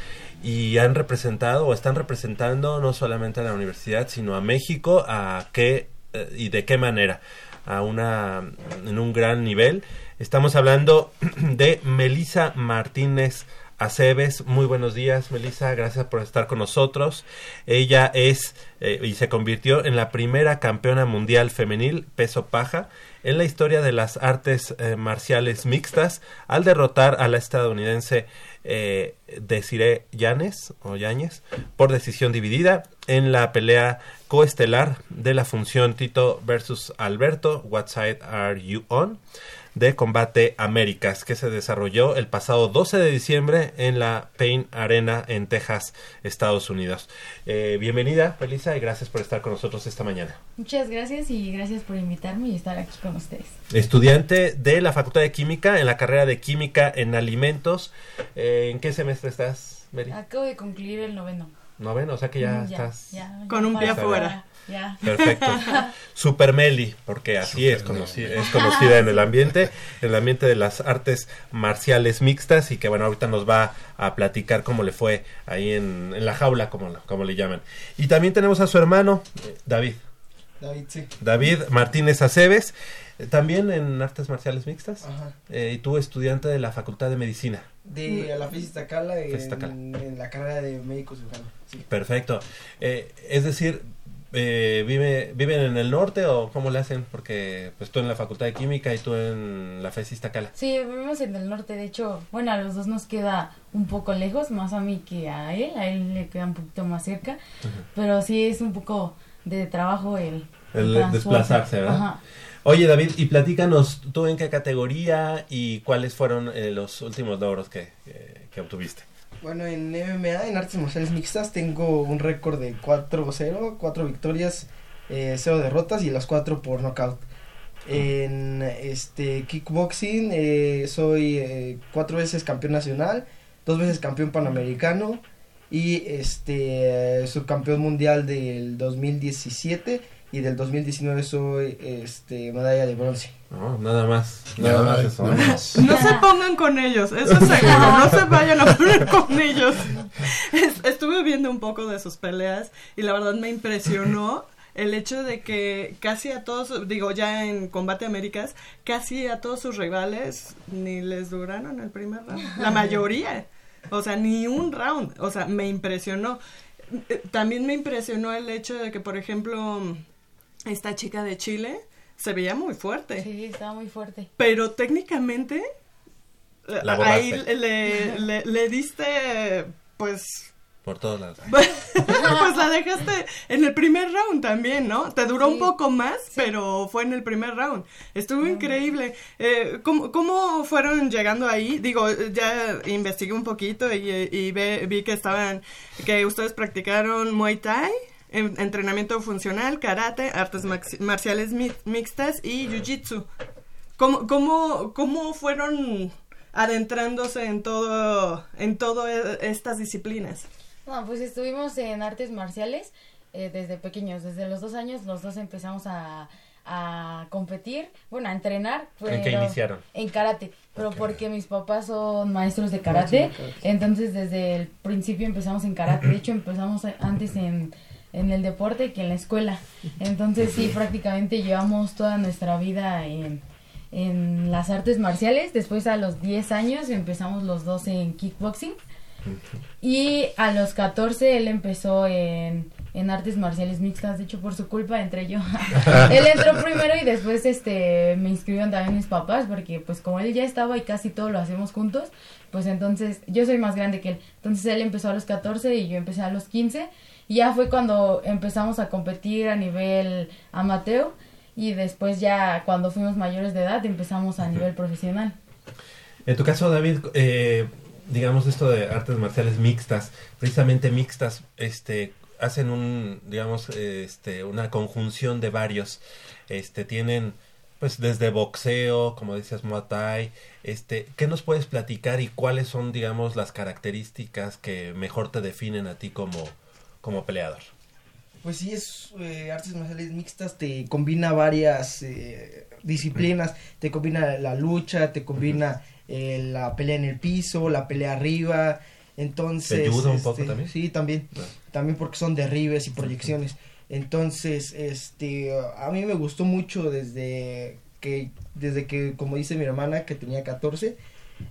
y han representado o están representando no solamente a la universidad, sino a México, a qué eh, y de qué manera, a una en un gran nivel. Estamos hablando de Melisa Martínez Aceves. Muy buenos días, Melisa. Gracias por estar con nosotros. Ella es eh, y se convirtió en la primera campeona mundial femenil peso paja en la historia de las artes eh, marciales mixtas al derrotar a la estadounidense eh, Desiree Yanes o Yañez por decisión dividida en la pelea coestelar de la función Tito versus Alberto. What side are you on? De Combate Américas, que se desarrolló el pasado 12 de diciembre en la Payne Arena en Texas, Estados Unidos. Eh, bienvenida, Felisa, y gracias por estar con nosotros esta mañana. Muchas gracias y gracias por invitarme y estar aquí con ustedes. Estudiante de la Facultad de Química, en la carrera de Química en Alimentos. Eh, ¿En qué semestre estás, Mary? Acabo de concluir el noveno. Noveno, o sea que ya, estás... ya, Con un pie para- afuera. Ya. Perfecto. Super Meli, porque así es conocida, es conocida en el ambiente, en el ambiente de las artes marciales mixtas y que bueno, ahorita nos va a platicar cómo le fue ahí en, en la jaula, como, lo- como le llaman. Y también tenemos a su hermano, eh, David. David, sí. David Martínez Aceves, eh, también en artes marciales mixtas. Ajá. Eh, y tú estudiante de la Facultad de Medicina. De la FES Iztacala en, la carrera de médico cirujano. Sí. Perfecto. Eh, es decir, eh, vive, ¿viven en el norte o cómo le hacen? Porque pues tú en la Facultad de Química y tú en la FES Iztacala. Sí, vivimos en el norte, de hecho, bueno, a los dos nos queda un poco lejos, más a mí que a él, a él le queda un poquito más cerca, pero sí es un poco de trabajo el, desplazarse, ¿verdad? Ajá. Oye David, y platícanos, ¿tú en qué categoría y cuáles fueron eh, los últimos logros que, que- que obtuviste? Bueno, en MMA, en artes marciales mixtas, tengo un récord de 4-0, 4 victorias, eh, 0 derrotas y las 4 por knockout. En este kickboxing eh, soy eh, veces campeón nacional, dos veces campeón panamericano y este subcampeón mundial del 2017 y del 2019 soy este medalla de bronce. No, nada más, nada más eso. ¿no? No se pongan con ellos, eso es seguro, no se vayan a poner con ellos. Es- estuve viendo un poco de sus peleas y la verdad me impresionó el hecho de que casi a todos, digo ya en Combate Américas, casi a todos sus rivales ni les duraron el primer round, la mayoría, o sea, ni un round, o sea, me impresionó. También me impresionó el hecho de que, por ejemplo, esta chica de Chile se veía muy fuerte. Sí, estaba muy fuerte. Pero técnicamente La ahí borraste. le, le, le diste pues Por todos lados. pues la dejaste en el primer round también, ¿no? Te duró un Sí. poco más, pero fue en el primer round. Estuvo increíble. Eh, ¿cómo, cómo fueron llegando ahí? Digo, ya investigué un poquito y, y ve- vi que estaban, que ustedes practicaron Muay Thai, en- entrenamiento funcional, karate, artes marciales mi- mixtas y jiu-jitsu. ¿Cómo, cómo, ¿Cómo fueron adentrándose en todo, en todas estas disciplinas? No, pues estuvimos en artes marciales eh, desde pequeños, desde los dos años los dos empezamos a, a competir, bueno, a entrenar. ¿En qué pero- iniciaron? En karate, pero porque mis papás son maestros de karate, entonces desde el principio empezamos en karate, de hecho empezamos antes en, en el deporte que en la escuela, entonces sí, prácticamente llevamos toda nuestra vida en, en las artes marciales, después a los 10 años empezamos los dos en kickboxing. Y a los 14 él empezó en, en artes marciales mixtas, de hecho por su culpa entré yo. él entró primero y después este me inscribieron también mis papás porque pues como él ya estaba y casi todo lo hacemos juntos, pues entonces yo soy más grande que él. Entonces él empezó a los 14 y yo empecé a los 15 y ya fue cuando empezamos a competir a nivel amateur y después ya cuando fuimos mayores de edad empezamos a nivel profesional. En tu caso, David, eh, digamos esto de artes marciales mixtas, precisamente mixtas, este, hacen un, digamos, este, una conjunción de varios, este, tienen pues desde boxeo, como decías, Muay Thai, este, ¿qué nos puedes platicar y cuáles son, digamos, las características que mejor te definen a ti como, como peleador? Pues sí, es eh, artes marciales mixtas, te combina varias eh, disciplinas, te combina la lucha, te combina eh, la pelea en el piso, la pelea arriba, entonces... ¿Te ayuda un este, poco también? Sí, también, también porque son derribes y proyecciones. Entonces, este, a mí me gustó mucho desde que, desde que, como dice mi hermana, que tenía 14.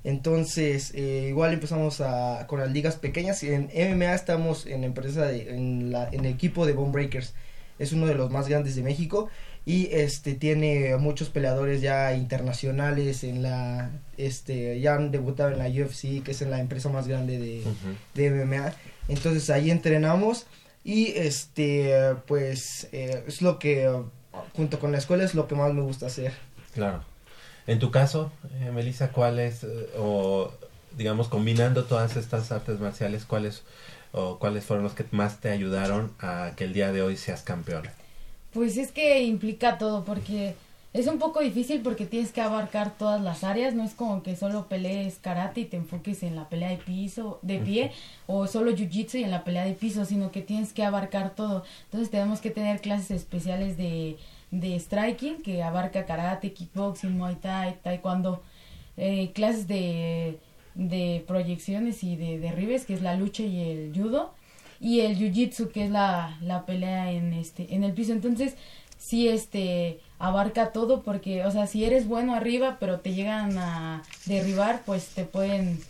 Entonces, eh, igual empezamos a, con las ligas pequeñas. En MMA estamos en empresa, de, en, la, en el equipo de Bone Breakers. Es uno de los más grandes de México y este tiene muchos peleadores ya internacionales en la este ya han debutado en la UFC que es en la empresa más grande de, de MMA entonces ahí entrenamos y este pues eh, es lo que junto con la escuela es lo que más me gusta hacer Claro. En tu caso, eh, Melissa, ¿cuáles, eh, o digamos, combinando todas estas artes marciales, cuáles, o cuáles fueron los que más te ayudaron a que el día de hoy seas campeona? Pues es que implica todo, porque es un poco difícil porque tienes que abarcar todas las áreas, no es como que solo pelees karate y te enfoques en la pelea de piso, de pie, o solo jiu-jitsu y en la pelea de piso, sino que tienes que abarcar todo. Entonces tenemos que tener clases especiales de, de striking, que abarca karate, kickboxing, muay thai, taekwondo, eh, clases de, de proyecciones y de derribes, que es la lucha y el judo, y el jiu-jitsu, que es la, la pelea en, este, en el piso. Entonces, sí este abarca todo porque o sea si eres bueno arriba pero te llegan a derribar pues te pueden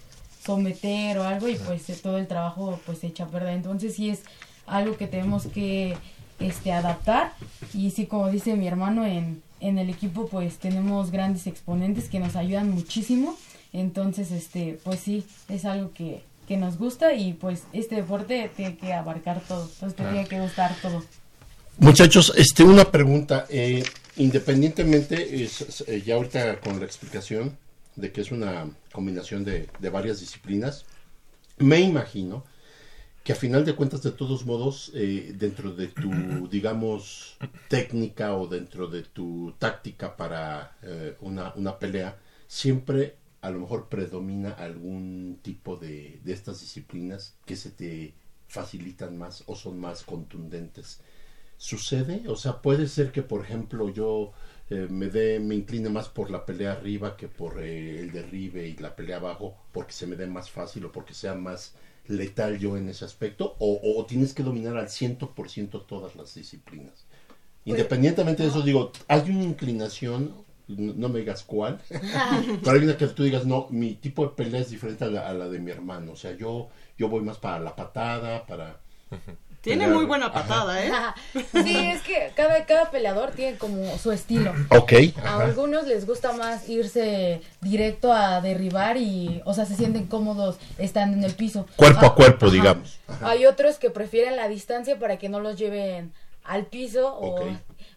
someter o algo y pues todo el trabajo pues se echa a perder entonces sí es algo que tenemos que este adaptar. Y sí como dice mi hermano en en el equipo pues tenemos grandes exponentes que nos ayudan muchísimo. Entonces este pues sí es algo que que nos gusta y pues este deporte tiene que abarcar todo. Entonces te tiene que gustar todo. Muchachos, este, una pregunta. Eh, independientemente, es- es, eh, ya ahorita con la explicación de que es una combinación de, de varias disciplinas, me imagino que a final de cuentas, de todos modos, eh, dentro de tu, digamos, técnica o dentro de tu táctica para eh, una, una pelea, siempre a lo mejor predomina algún tipo de, de estas disciplinas que se te facilitan más o son más contundentes. Sucede o sea puede ser que por ejemplo yo eh, me dé me incline más por la pelea arriba que por el derribe y la pelea abajo porque se me dé más fácil o porque sea más letal yo en ese aspecto o, o tienes que dominar al 100% todas las disciplinas. Independientemente de eso digo hay una inclinación no me digas cuál pero hay una que tú digas no mi tipo de pelea es diferente a la, a la de mi hermano. O sea yo yo voy más para la patada para Tiene muy buena Ajá. patada, ¿eh? Sí, es que cada, cada peleador tiene como su estilo. Ok, A ajá. algunos les gusta más irse directo a derribar y, o sea, se sienten cómodos estando en el piso. Cuerpo a Ah, cuerpo, ajá. digamos. Hay otros que prefieren la distancia para que no los lleven al piso o...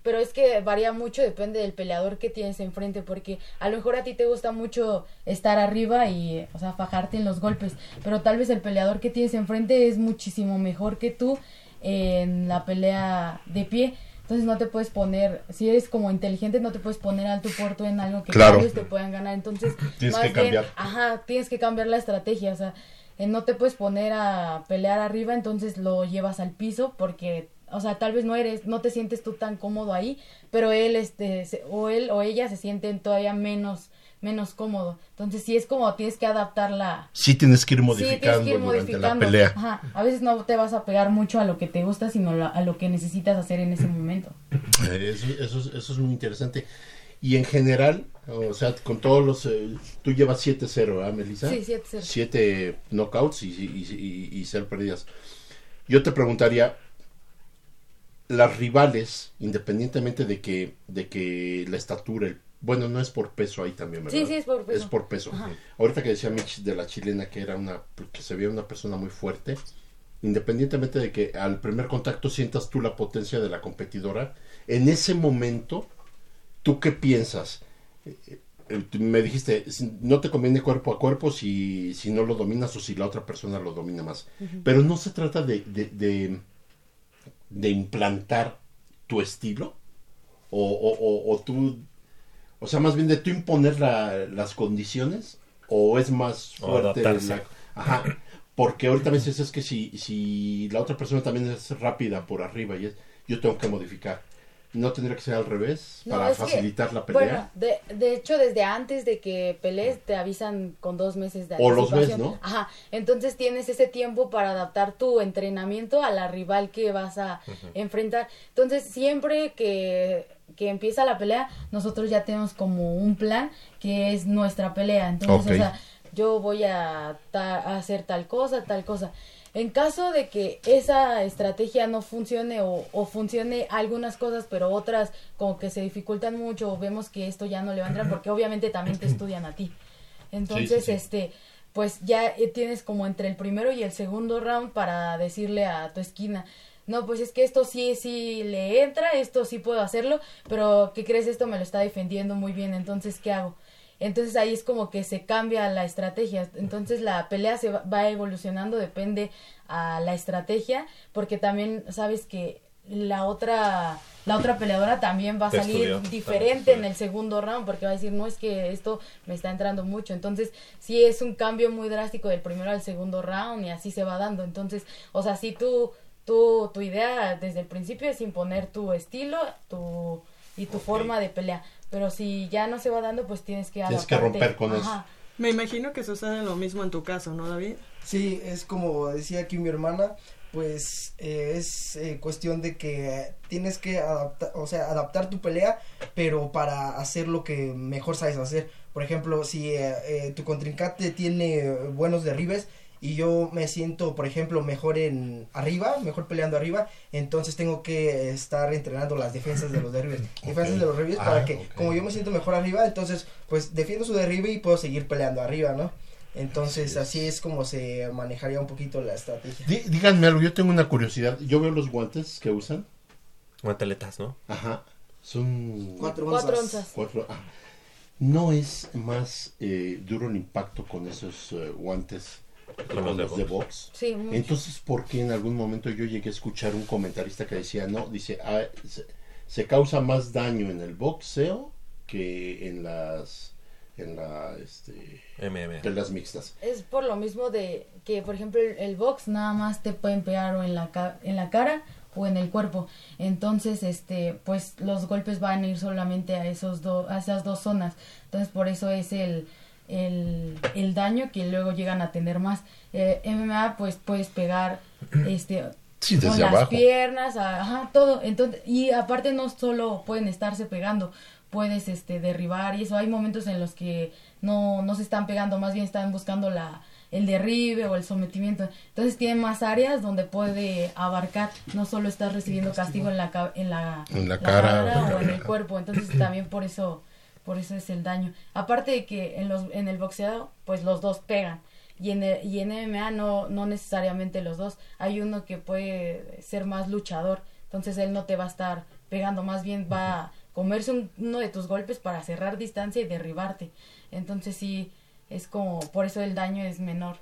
Pero es que varía mucho, depende del peleador que tienes enfrente, porque a lo mejor a ti te gusta mucho estar arriba y, o sea, fajarte en los golpes, pero tal vez el peleador que tienes enfrente es muchísimo mejor que tú en la pelea de pie. Entonces no te puedes poner, si eres como inteligente, no te puedes poner alto por tú en algo que Claro. ellos te puedan ganar. Entonces, Tienes más que bien, cambiar. ajá, tienes que cambiar la estrategia. O sea, eh, no te puedes poner a pelear arriba, entonces lo llevas al piso porque, o sea, tal vez no eres, no te sientes tú tan cómodo ahí, pero él, este, se- o él o ella se sienten todavía menos, menos cómodo. Entonces sí es como tienes que adaptarla. sí tienes que ir Sí, modificando tienes que ir durante la modificando. pelea Ajá. A veces no te vas a pegar mucho a lo que te gusta, sino la- a lo que necesitas hacer en ese momento. Eh, Eso, eso, es- eso es muy interesante. Y en general, o sea, con todos los... eh, tú llevas 7-0, ¿verdad, Melissa? Sí, 7-0. 7 knockouts y, y, y, y ser perdidas. Yo te preguntaría, las rivales, independientemente de que, de que la estatura, el- bueno, no es por peso ahí también, ¿verdad? Sí, sí, es por peso. Es por peso. Ahorita que decía Mitch de la chilena que era una, que se veía una persona muy fuerte, independientemente de que al primer contacto sientas tú la potencia de la competidora, en ese momento, ¿tú qué piensas? Eh, eh, me dijiste, no te conviene cuerpo a cuerpo si, si no lo dominas o si la otra persona lo domina más. Pero no se trata de, de, de, de implantar tu estilo o, o, o- o tú O sea, más bien de tú imponer la- las condiciones o es más fuerte la- Ajá. Porque ahorita me dices es que si, si la otra persona también es rápida por arriba y es, yo tengo que modificar. ¿No tendría que ser al revés No, para que, facilitar la pelea? Bueno, de, de hecho, desde antes de que pelees, te avisan con dos meses de O los anticipación. ¿no? Ajá, entonces tienes ese tiempo para adaptar tu entrenamiento a la rival que vas a enfrentar. Entonces, siempre que, que empieza la pelea, nosotros ya tenemos como un plan que es nuestra pelea. Entonces, o sea, yo voy a, ta- a hacer tal cosa, tal cosa. En caso de que esa estrategia no funcione o, o funcione algunas cosas, pero otras como que se dificultan mucho o vemos que esto ya no le va a entrar, porque obviamente también te estudian a ti. Entonces, sí. este, pues ya eh, tienes como entre el primero y el segundo round para decirle a tu esquina, no, pues es que esto sí, sí le entra, esto sí puedo hacerlo, pero ¿qué crees? Esto me lo está defendiendo muy bien, entonces, ¿qué hago? Entonces ahí es como que se cambia la estrategia. Entonces la pelea se va, evolucionando, depende a la estrategia, porque también sabes que la otra la otra peleadora también va a salir estudió, diferente en el segundo round porque va a decir no es que esto me está entrando mucho entonces sí es un cambio muy drástico del primero al segundo round y así se va dando. Entonces o sea si tú tú tu idea desde el principio es imponer tu estilo tu y tu forma de pelea pero si ya no se va dando pues tienes que Tienes que romper con eso. Ajá. Me imagino que sucede lo mismo en tu caso, ¿no, David? Sí, es como decía aquí mi hermana, pues eh, es eh, cuestión de que tienes que adaptar, o sea, adaptar tu pelea, pero para hacer lo que mejor sabes hacer. Por ejemplo, si eh, eh, tu contrincante tiene buenos derribes y yo me siento, por ejemplo, mejor en arriba, mejor peleando arriba, entonces tengo que estar entrenando las defensas de los derribes. Defensas de los derribes Ah, para que, ok. como yo me siento mejor arriba, entonces pues defiendo su derribe y puedo seguir peleando arriba, ¿no? Entonces así es como se manejaría un poquito la estrategia. Dí- díganme algo, yo tengo una curiosidad. Yo veo los guantes que usan. Guanteletas, ¿no? Ajá. Son... Cuatro Cuatro onzas. onzas. Cuatro, ah. ¿No es más eh, duro el impacto con esos eh, guantes que de de box? Sí, mucho. Entonces, ¿por qué en algún momento yo llegué a escuchar un comentarista que decía, no, dice, ah, se, se causa más daño en el boxeo que en las en la este MMA. peleas mixtas? Es por lo mismo de que, por ejemplo, el, el box nada más te pueden pegar o en la, en la cara o en el cuerpo. Entonces, este, pues los golpes van a ir solamente a, esos do- a esas dos zonas. Entonces, por eso es el, el, el daño que luego llegan a tener más. Eh, MMA, pues puedes pegar este, Sí, con las abajo. piernas, a- ajá, todo. Entonces, y aparte no solo pueden estarse pegando, puedes este derribar y eso. Hay momentos en los que no, no se están pegando, más bien están buscando la el derribe o el sometimiento. Entonces tiene más áreas donde puede abarcar, no solo estás recibiendo castigo en la en la, En la cara. o en el cuerpo. Entonces también por eso por eso es el daño. Aparte de que en los en el boxeo pues los dos pegan. Y en, el- y en MMA no, no necesariamente los dos. Hay uno que puede ser más luchador. Entonces él no te va a estar pegando. Más bien va a comerse un- uno de tus golpes para cerrar distancia y derribarte. Entonces sí, es como, por eso el daño es menor.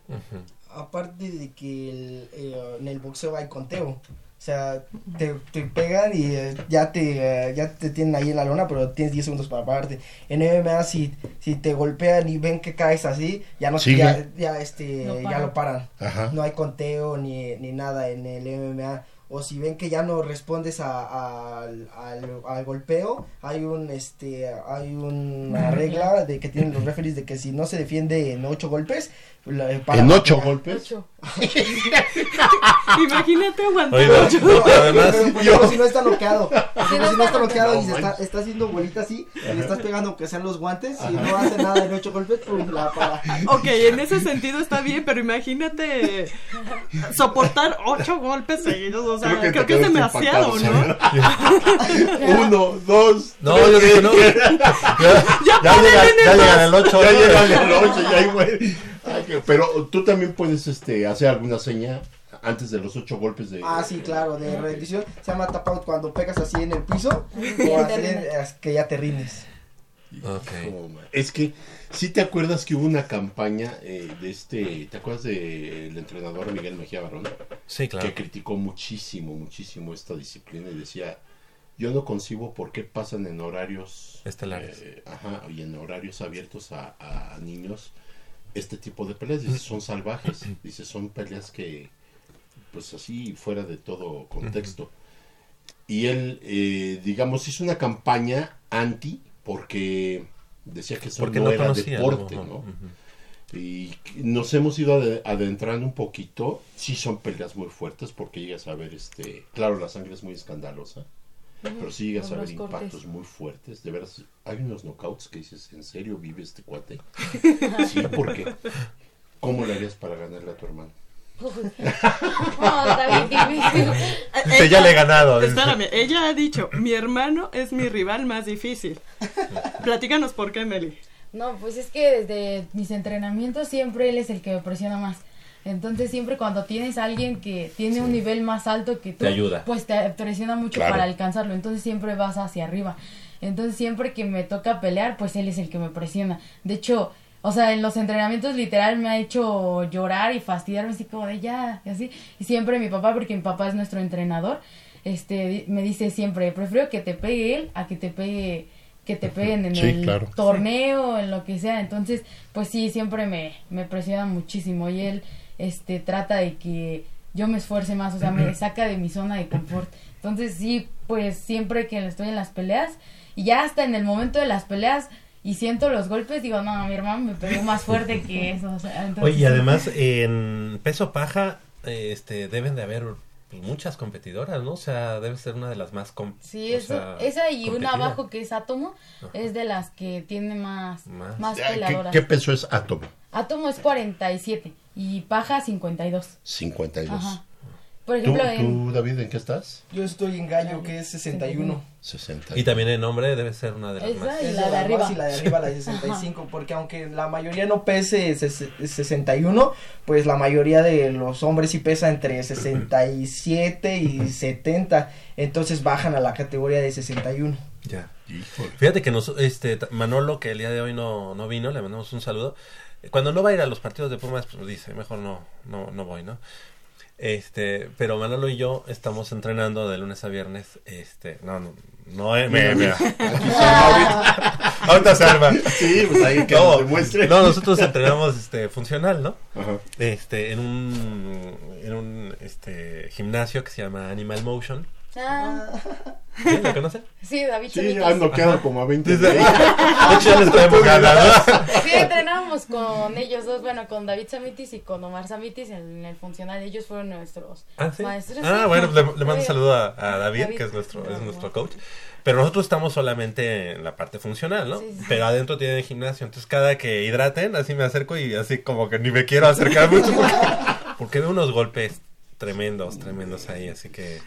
Aparte de que el, eh, en el boxeo hay conteo. O sea, te, te pegan y eh, ya te eh, ya te tienen ahí en la lona, pero tienes 10 segundos para pararte. En MMA si, si te golpean y ven que caes así, ya no ya, ya este Lo ya paran. lo paran. Ajá. No hay conteo ni, ni nada en el MMA. O si ven que ya no respondes a- a- al, al- al golpeo, hay un este hay una regla de que tienen los referees de que si no se defiende en ocho golpes, la- para ¿En ocho golpes? Ocho. Imagínate aguantar Oye, ocho. no, pero además, Pero, si no está noqueado, Si no si no está noqueado y se está, está haciendo bolita así, y le estás pegando aunque sean los guantes, y no hace nada en ocho golpes, pues la para. Ok, en ese sentido está bien, pero imagínate soportar ocho golpes seguidos, sea, creo que, te es demasiado, ¿no? Uno, dos, No, tres, yo digo no. Ya, ya, llegan, ya llegan al 8. Ya llegan al ocho, ya güey. Pero tú también puedes este hacer alguna seña antes de los ocho golpes de. Ah, sí, claro, de rendición. Se llama tap out cuando pegas así en el piso, ya o así que ya te rindes. Ok. Oh. Es que si te acuerdas que hubo una campaña eh, de este, ¿te acuerdas del entrenador Miguel Mejía Barón? Sí, claro. Que criticó muchísimo, muchísimo esta disciplina y decía, yo no concibo por qué pasan en horarios Estelares. eh, ajá, y en horarios abiertos a, a niños este tipo de peleas. Dice, son salvajes, dice, son peleas que, pues así, fuera de todo contexto. Y él, eh, digamos, hizo una campaña anti porque decía que eso Porque no, no era deporte, ¿no? Y nos hemos ido ade- adentrando un poquito. Sí son peleas muy fuertes porque llegas a ver, este, claro, la sangre es muy escandalosa, pero sí llegas con a ver cortes. impactos muy fuertes. De veras, hay unos knockouts que dices, ¿en serio vive este cuate? sí, ¿por qué? ¿Cómo le harías para ganarle a tu hermano? No, está bien difícil. Dice, ya le he ganado. dice. Espérame, ella ha dicho, mi hermano es mi rival más difícil. Platícanos por qué, Meli. No, pues es que desde mis entrenamientos siempre él es el que me presiona más. Entonces siempre cuando tienes a alguien que tiene un nivel más alto que tú, Te ayuda. pues te presiona mucho Claro. para alcanzarlo. Entonces siempre vas hacia arriba. Entonces siempre que me toca pelear, pues él es el que me presiona. De hecho, o sea, en los entrenamientos literal me ha hecho llorar y fastidiarme así como de ya, y así. Y siempre mi papá, porque mi papá es nuestro entrenador, este, me dice siempre, prefiero que te pegue él a que te pegue que te peguen en Sí, el claro. torneo, en lo que sea. Entonces, pues sí, siempre me, me presiona muchísimo y él este trata de que yo me esfuerce más, o sea, me saca de mi zona de confort. Entonces, sí, pues siempre que estoy en las peleas y ya hasta en el momento de las peleas y siento los golpes, digo, no, mi hermano me pegó más fuerte que eso. o sea, entonces, Oye, y además en peso paja eh, este deben de haber muchas competidoras, ¿no? O sea, debe ser una de las más com- Sí, eso, sea, esa y una abajo que es Átomo es de las que tiene más, Más. más, Ah, ¿Qué, qué peso es átomo? Átomo es 47 y paja 52. 52. Ajá. Por ¿Tú, ejemplo, en... tú, David, en qué estás? Yo estoy en gallo, que es 61. 60. Y también el nombre debe ser una de las Esa más. y la de más arriba. Y la de arriba, la de 65. Porque aunque la mayoría no pese ses- 61, pues la mayoría de los hombres sí pesa entre 67 y 70. Entonces bajan a la categoría de 61. Ya. Híjole. Fíjate que nos, este Manolo, que el día de hoy no, no vino, le mandamos un saludo. Cuando no va a ir a los partidos de Pumas, pues dice, mejor no, no, no voy, ¿no? Este, pero Manolo y yo estamos entrenando de lunes a viernes, este, no, no, no, eh, me- mira. Ahorita se arma. Sí, pues ahí que no, demuestre. no, nosotros entrenamos este funcional, ¿no? Ajá. Este, en un, en un este gimnasio que se llama Animal Motion. Ah, ¿Sí? ¿Lo conocen? sí, David Sí, han noqueado como a 20 de ahí. De hecho, ya les traemos ganas, ¿no? Sí, entrenábamos con ellos dos, bueno, con David Samitis y con Omar Samitis en el funcional. Ellos fueron nuestros Ah, ¿sí? maestros. Ah, sí. bueno, le, le mando un saludo a, a David, David. que es nuestro, es nuestro coach. Pero nosotros estamos solamente en la parte funcional, ¿no? Sí, sí. Pero adentro tienen el gimnasio. Entonces, cada que hidraten, así me acerco y así como que ni me quiero acercar mucho. Porque, porque veo unos golpes tremendos, tremendos ahí. Así que,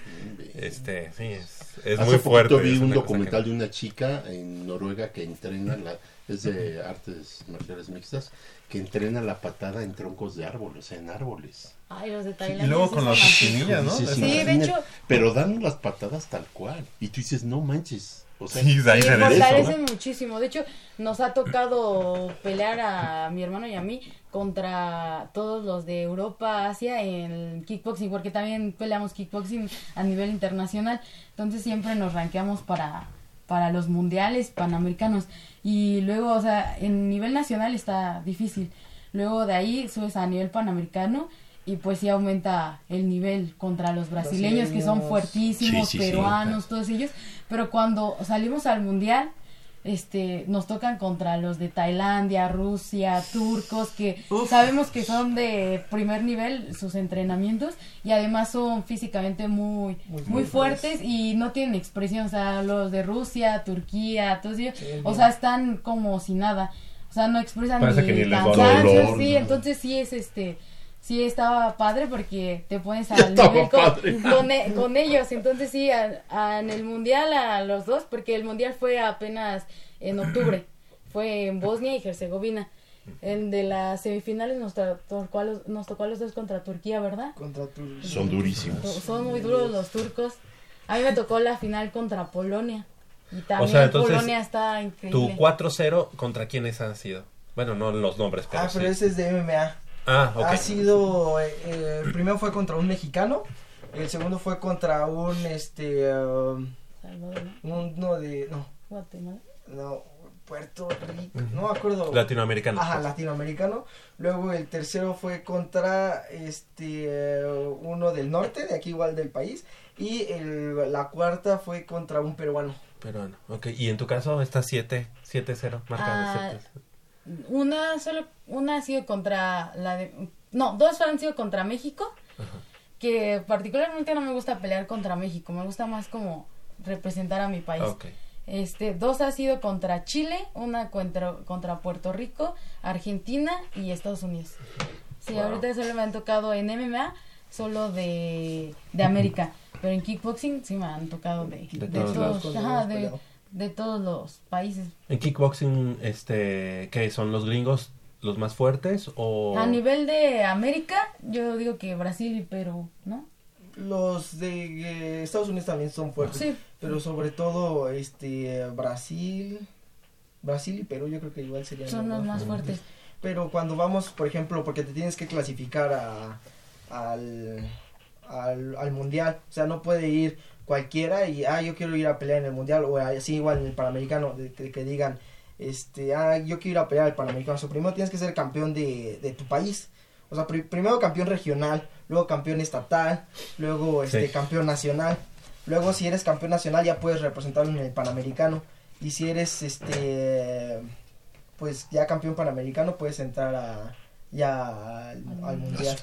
este, sí, es, es Hace muy fuerte. poquito vi un documental que- de una chica en Noruega que entrena, la, es de artes marciales mixtas, que entrena la patada en troncos de árboles, en árboles. Ay, los de Y luego sí con las así. espinillas, ¿no? Sí, de imagina- hecho- Pero dan las patadas tal cual. Y tú dices, no manches. O sea, Sí, ahí se fortalecen ¿no? muchísimo. De hecho, nos ha tocado pelear a mi hermano y a mí contra todos los de Europa, Asia en kickboxing, porque también peleamos kickboxing a nivel internacional. Entonces siempre nos ranqueamos para, para los mundiales panamericanos. Y luego, o sea, en nivel nacional está difícil. Luego de ahí subes a nivel panamericano y pues sí aumenta el nivel contra los brasileños que son fuertísimos, Sí, sí, sí. peruanos, todos ellos. Pero cuando salimos al mundial, este, nos tocan contra los de Tailandia, Rusia, turcos, que sabemos que son de primer nivel sus entrenamientos y además son físicamente muy, muy, Muy fuertes y no tienen expresión. O sea, los de Rusia, Turquía, todos ellos, o sea, están como si nada. O sea, no expresan Parece ni que cansancio, dolor, sí, ¿no? entonces sí es este sí estaba padre porque te pones al nivel con, padre. con, e- con ellos entonces sí a- a- en el mundial a los dos porque el mundial fue apenas en octubre fue en Bosnia y Herzegovina el de las semifinales nos tocó a los, nos tocó a los dos contra Turquía verdad Contra tu... son durísimos. son muy duros los turcos a mí me tocó la final contra Polonia y también sea, entonces, Polonia está Tu increíble 4-0, ¿contra quiénes han sido? Bueno, no los nombres, pero Ah, pero sí. ese es de MMA. Ah, ok. Ha sido, eh, eh, el primero fue contra un mexicano, el segundo fue contra un, este, um. Uno de, no, Guatemala. no, Puerto Rico, no me acuerdo. Latinoamericano. Ajá, pues. latinoamericano. Luego el tercero fue contra este uno del norte, de aquí igual del país. Y el, la cuarta fue contra un peruano. Peruano. Ok, y en tu caso está 7, 7-0, marcado Ah, 7. Una solo, una ha sido contra la de, no, dos han sido contra México, que particularmente no me gusta pelear contra México, me gusta más como representar a mi país. Este, dos ha sido contra Chile, una contra, contra Puerto Rico, Argentina y Estados Unidos. Sí, Wow. ahorita solo me han tocado en MMA, solo de, de América, pero en kickboxing sí me han tocado de, De de todos lados. todos, ajá, de, de todos los países. En kickboxing, este, ¿qué son los gringos los más fuertes o A nivel de América, yo digo que Brasil y Perú, ¿no? Los de eh, Estados Unidos también son fuertes. Sí. Pero sobre todo este Brasil, Brasil y Perú yo creo que igual serían Son los más fuertes. Pero cuando vamos, por ejemplo, porque te tienes que clasificar a, al, al, al mundial, o sea, no puede ir cualquiera y, ah, yo quiero ir a pelear en el mundial, o así igual en el panamericano, de, que, que digan, este, ah, yo quiero ir a pelear al panamericano, o sea, primero tienes que ser campeón de, de tu país, o sea, pri- primero campeón regional, luego campeón estatal, luego este Sí. campeón nacional, luego si eres campeón nacional ya puedes representarlo en el panamericano, y si eres este pues ya campeón panamericano puedes entrar a ya al, al mundial.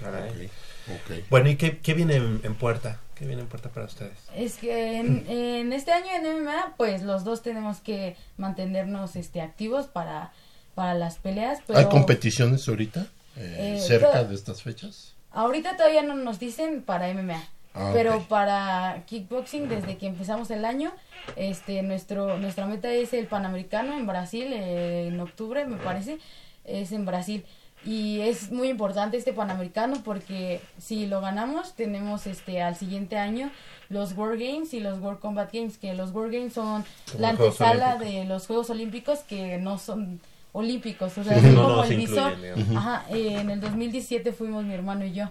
Caray. Ok. Bueno, ¿y qué, qué viene en, en puerta? ¿Qué viene en puerta para ustedes? Es que en, en este año en MMA, pues los dos tenemos que mantenernos este activos para, para las peleas, pero ¿Hay competiciones ahorita eh, Eh, cerca de estas fechas? ahorita todavía no nos dicen para MMA. Ah, pero para kickboxing desde que empezamos el año este nuestro nuestra meta es el panamericano en Brasil eh, en octubre me parece es en Brasil y es muy importante este panamericano porque si lo ganamos tenemos este al siguiente año los World Games y los World Combat Games que los World Games son Como la antesala de los Juegos Olímpicos que no son olímpicos o sea Sí, son no como el visor. Ajá, eh, en el 2017 fuimos mi hermano y yo.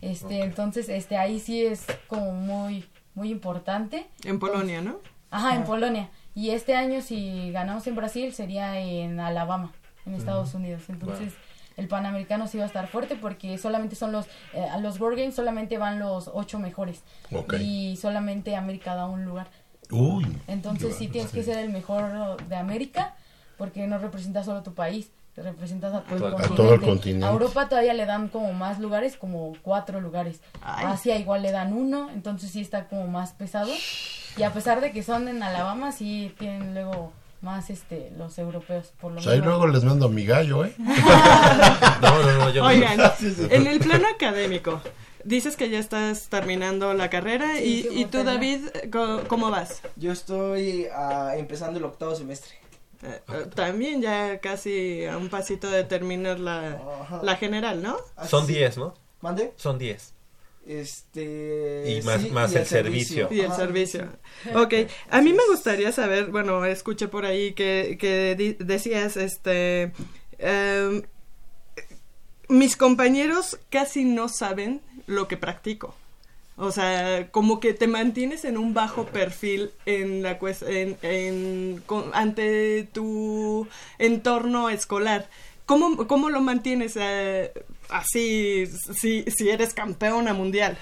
Este, entonces, este, ahí sí es como muy, muy importante. En Polonia, ¿no? Ajá, en Polonia. Y este año, si ganamos en Brasil, sería en Alabama, en Estados Unidos. Entonces, el Panamericano sí va a estar fuerte porque solamente son los, eh, a los World Games solamente van los ocho mejores. Y solamente América da un lugar. Uy. Entonces sí tienes que ser el mejor de América porque no representas solo tu país, te representas a todo, el, A continente. todo el continente. A Europa todavía le dan como más lugares, como cuatro lugares. Ay. Asia igual le dan uno, entonces sí está como más pesado. Y a pesar de que son en Alabama, sí tienen luego más este los europeos, por lo Pues ahí menos. luego les mando a mi gallo, ¿eh? No, no, no, yo Oigan, en el plano académico, dices que ya estás terminando la carrera Sí, y, y tú. David, ¿cómo vas? Yo estoy ah, empezando el octavo semestre. Eh, eh, también ya casi a un pasito de terminar la, la general, ¿no? Son Así- 10, ¿no? ¿Mande? Son 10. Este. Y más- más el servicio. Y el servicio. Ok, a mí me gustaría saber, bueno, escuché por ahí que, que decías, este, em, mis compañeros casi no saben lo que practico. O sea, como que te mantienes en un bajo perfil en la cues- en, en- con- ante tu entorno escolar. ¿Cómo, cómo lo mantienes eh, así si, si eres campeona mundial?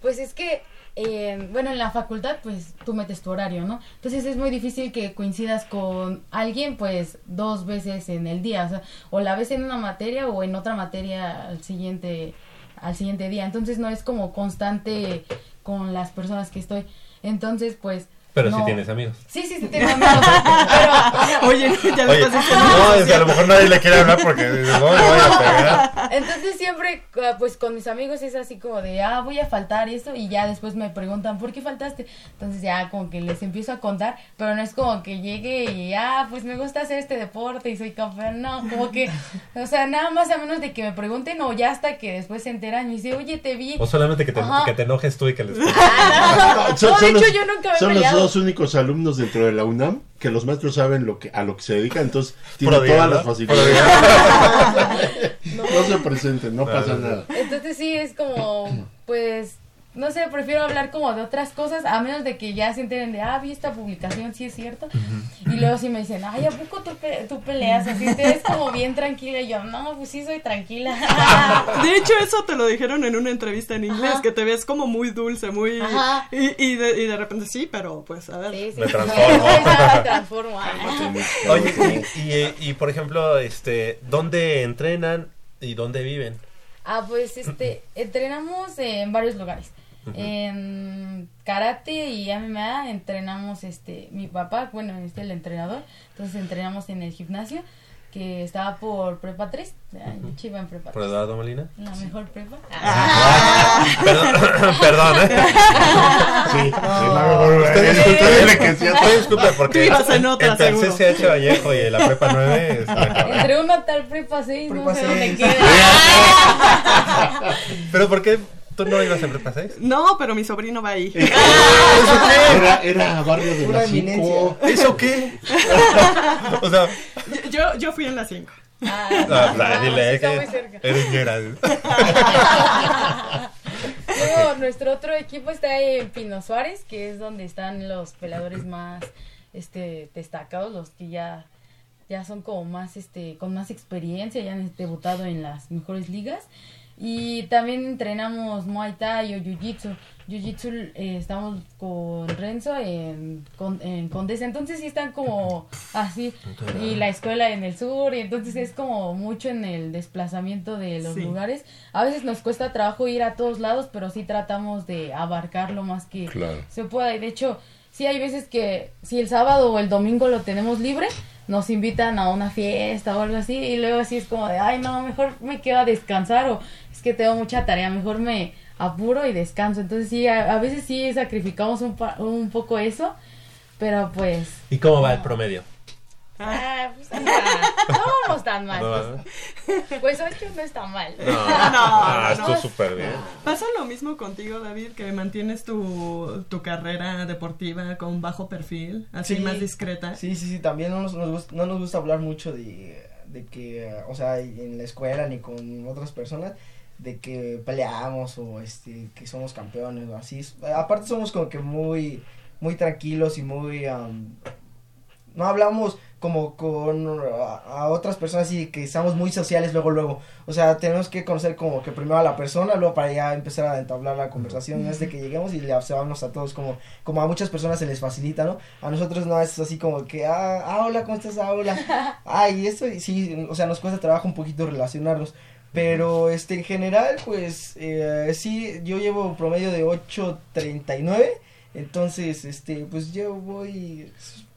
Pues es que, eh, bueno, en la facultad, pues tú metes tu horario, ¿no? Entonces es muy difícil que coincidas con alguien, pues dos veces en el día, o sea, o la ves en una materia o en otra materia al siguiente, al siguiente día. Entonces no es como constante con las personas que estoy. Entonces, pues. Pero no- sí tienes amigos. Sí, sí, sí tengo amigos. pero, Oye, ya Oye, después de no, es que a lo mejor nadie le quiere hablar porque no, voy a pegar. Entonces siempre, ah, pues con mis amigos es así como de, ah, voy a faltar y esto, y ya después me preguntan, ¿por qué faltaste? Entonces ya como que les empiezo a contar, pero no es como que llegue y, ah, pues me gusta hacer este deporte y soy campeón, no, como que, o sea, nada más a menos de que me pregunten o ya hasta que después se enteran y dice, oye, te vi. O solamente que te, que te enojes tú y que les... No, Son- de son hecho los- yo nunca me he Son los únicos alumnos dentro de la UNAM que los maestros saben lo que a lo que se dedican, entonces tienen todas las ¿no? facilidades. no se presenten, no pasa Vale. nada. Entonces sí, es como, pues, no sé, prefiero hablar como de otras cosas, a menos de que ya se enteren de, ah, vi esta publicación, sí es cierto. Y luego sí me dicen, ay, ¿a poco tú, pe- tú peleas así? Te ves como bien tranquila. Y yo, no, pues sí soy tranquila. De hecho, eso te lo dijeron en una entrevista en inglés, Ajá. que te ves como muy dulce, muy... Ajá. Y, y, de, y de repente sí, pero pues a ver. Sí, sí, Me sí. transformo. Me transformo. Oye, y, y, y, por ejemplo, este, ¿dónde entrenan y dónde viven? Ah, pues este, entrenamos en varios lugares. En karate y MMA entrenamos este mi papá, bueno, este el entrenador. Entonces entrenamos en el gimnasio que estaba por prepa 3. Ay, yo chiva en prepa ¿Por 3. Eduardo Molina? La mejor prepa. Perdón, perdón, ¿eh? Sí, sí, la mejor, Usted disculpe, porque seguro. CCH Vallejo y la prepa 9 es mejor. Entre una tal prepa 6, no sé dónde queda. Pero ¿por qué tú no ibas en prepa 6? No, pero mi sobrino va ahí. Era, era barrio de las cinco. ¿Eso qué? o sea, Yo, yo fui en la 5. Ah, no, pues, ah, dile está que muy cerca. eres ñera. Luego, nuestro otro equipo está en Pino Suárez, que es donde están los peleadores más este destacados, los que ya ya son como más este con más experiencia, ya han debutado en las mejores ligas. Y también entrenamos Muay Thai o Jiu Jitsu. Jiu Jitsu eh, estamos con Renzo en, con, en Condesa, entonces sí están como así. Y la escuela en el sur, y entonces es como mucho en el desplazamiento de los Sí. lugares. A veces nos cuesta trabajo ir a todos lados, pero sí tratamos de abarcar lo más que Claro. se pueda. Y de hecho, sí hay veces que si el sábado o el domingo lo tenemos libre, nos invitan a una fiesta o algo así y luego así es como de, ay no, mejor me quedo a descansar o es que tengo mucha tarea, mejor me apuro y descanso. Entonces sí, a, veces sí sacrificamos un, un poco eso, pero pues... ¿Y cómo va el promedio? Ah, pues, anda, no vamos tan mal. ¿No? Pues, pues ocho no está mal. No, ah, no. estuvo súper bien. ¿Pasa lo mismo contigo, David, que mantienes tu, tu carrera deportiva con bajo perfil, así Sí. más discreta? Sí, sí, sí, también no nos, nos gusta, no nos gusta hablar mucho de, de que, o sea, en la escuela ni con otras personas, de que peleamos o este, que somos campeones o así. Aparte somos como que muy, muy tranquilos y muy, am, no hablamos como con a, otras personas así que estamos muy sociales luego luego. O sea tenemos que conocer como que primero a la persona luego para ya empezar a entablar la conversación no es de que lleguemos y le observamos a todos como como a muchas personas se les facilita no a nosotros no es así como que ah, ah hola cómo estás ah, hola ay eso y sí o sea nos cuesta trabajo un poquito relacionarnos pero este en general pues eh, sí yo llevo un promedio de 8.39 entonces este pues yo voy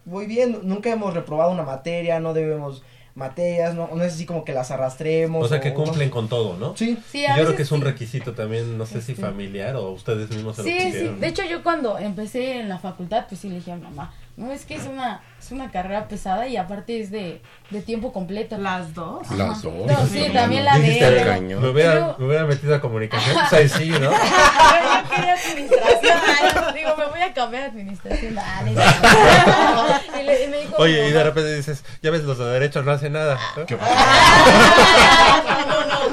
voy bien, nunca hemos reprobado una materia, no debemos materias, no, no es así como que las arrastremos. O sea que o- cumplen con todo, ¿no? Sí. Sí, yo creo que es un sí. requisito también, no sé si Este. familiar o ustedes mismos se lo Sí, sí. De hecho, yo cuando empecé en la facultad, pues sí le dije a mi mamá, no, es que es una, es una carrera pesada y aparte es de, de tiempo completo. Las dos. Las dos. No, sí, también la de Dijiste, él. cañón. Me hubiera, Pero- me hubiera metido a comunicación, pues ahí sí, ¿no? yo quería administración. Digo, me voy a cambiar a administración. No. Y, le- y me dijo, Oye, y de repente dices, ya ves, los de derechos no hacen nada. ¿no? ¿Qué "Ah, no, no,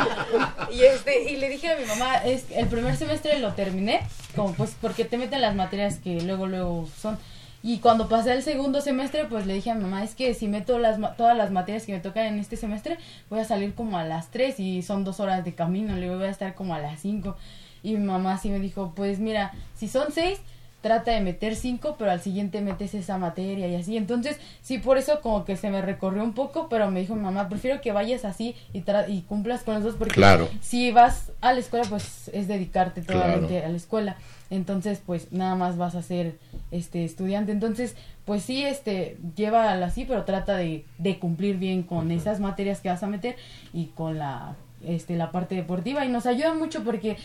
no". Y este, y le dije a mi mamá, es el primer semestre lo terminé, como pues porque te meten las materias que luego luego son. Y cuando pasé el segundo semestre, pues le dije a mi mamá, es que si meto las, todas las materias que me tocan en este semestre, voy a salir como a las 3 y son dos horas de camino, le voy a estar como a las 5. Y mi mamá sí me dijo, pues mira, si son 6, trata de meter 5, pero al siguiente metes esa materia y así. Entonces, sí, por eso como que se me recorrió un poco, pero me dijo mi mamá, prefiero que vayas así y, tra- y cumplas con los dos, porque Claro. si vas a la escuela, pues es dedicarte totalmente Claro. a la escuela. Entonces, pues nada más vas a ser este estudiante. Entonces, pues sí, este, llévala así, pero trata de, de cumplir bien con esas materias que vas a meter y con la este la parte deportiva y nos ayuda mucho porque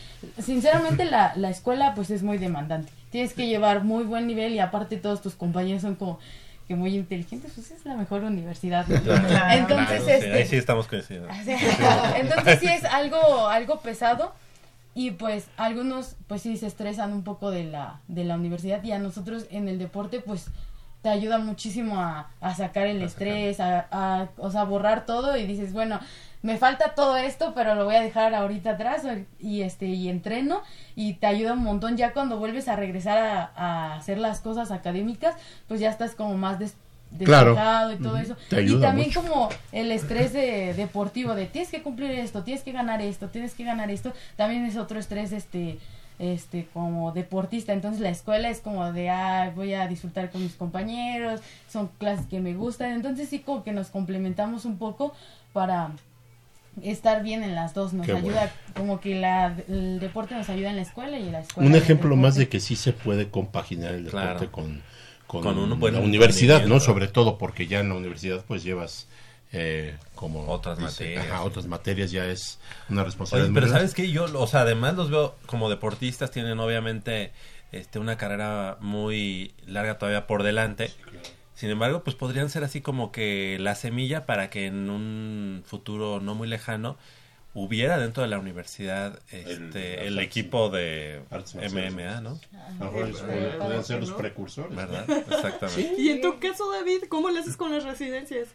sinceramente la, la escuela pues es muy demandante tienes que llevar muy buen nivel y aparte todos tus compañeros son como que muy inteligentes pues es la mejor universidad ¿no? entonces Claro, sí, este ahí sí estamos coincidiendo. o sea, Entonces sí es algo, algo pesado y pues algunos pues sí se estresan un poco de la, de la universidad y a nosotros en el deporte pues te ayuda muchísimo a, a sacar el estrés, a, a, o sea, borrar todo y dices, bueno, me falta todo esto, pero lo voy a dejar ahorita atrás y este y entreno y te ayuda un montón ya cuando vuelves a regresar a, a hacer las cosas académicas, pues ya estás como más des- Claro. despejado y todo Ujú. eso. Te y también mucho. como el estrés de, deportivo de tienes que cumplir esto, tienes que ganar esto, tienes que ganar esto, también es otro estrés este este como deportista, entonces la escuela es como de ah, voy a disfrutar con mis compañeros, son clases que me gustan, entonces sí como que nos complementamos un poco para estar bien en las dos, nos Qué ayuda como que la, el deporte nos ayuda en la escuela y la escuela Un ejemplo más de que sí se puede compaginar el deporte Claro. con, con, Con un buen la universidad, ¿no? Sobre todo porque ya en la universidad pues llevas eh, como Otras dice, materias. ajá, otras materias ya es una Oye, responsabilidad. pero sabes que yo, o sea, además los veo como deportistas, tienen obviamente este una carrera muy larga todavía por delante. Sin embargo, pues podrían ser así como que la semilla para que en un futuro no muy lejano hubiera dentro de la universidad este el, equipo de. MMA, ¿no? A lo mejor ellos podrían- ser los precursores. ¿Verdad? Exactamente. Y en tu caso, David, ¿cómo le haces con las residencias?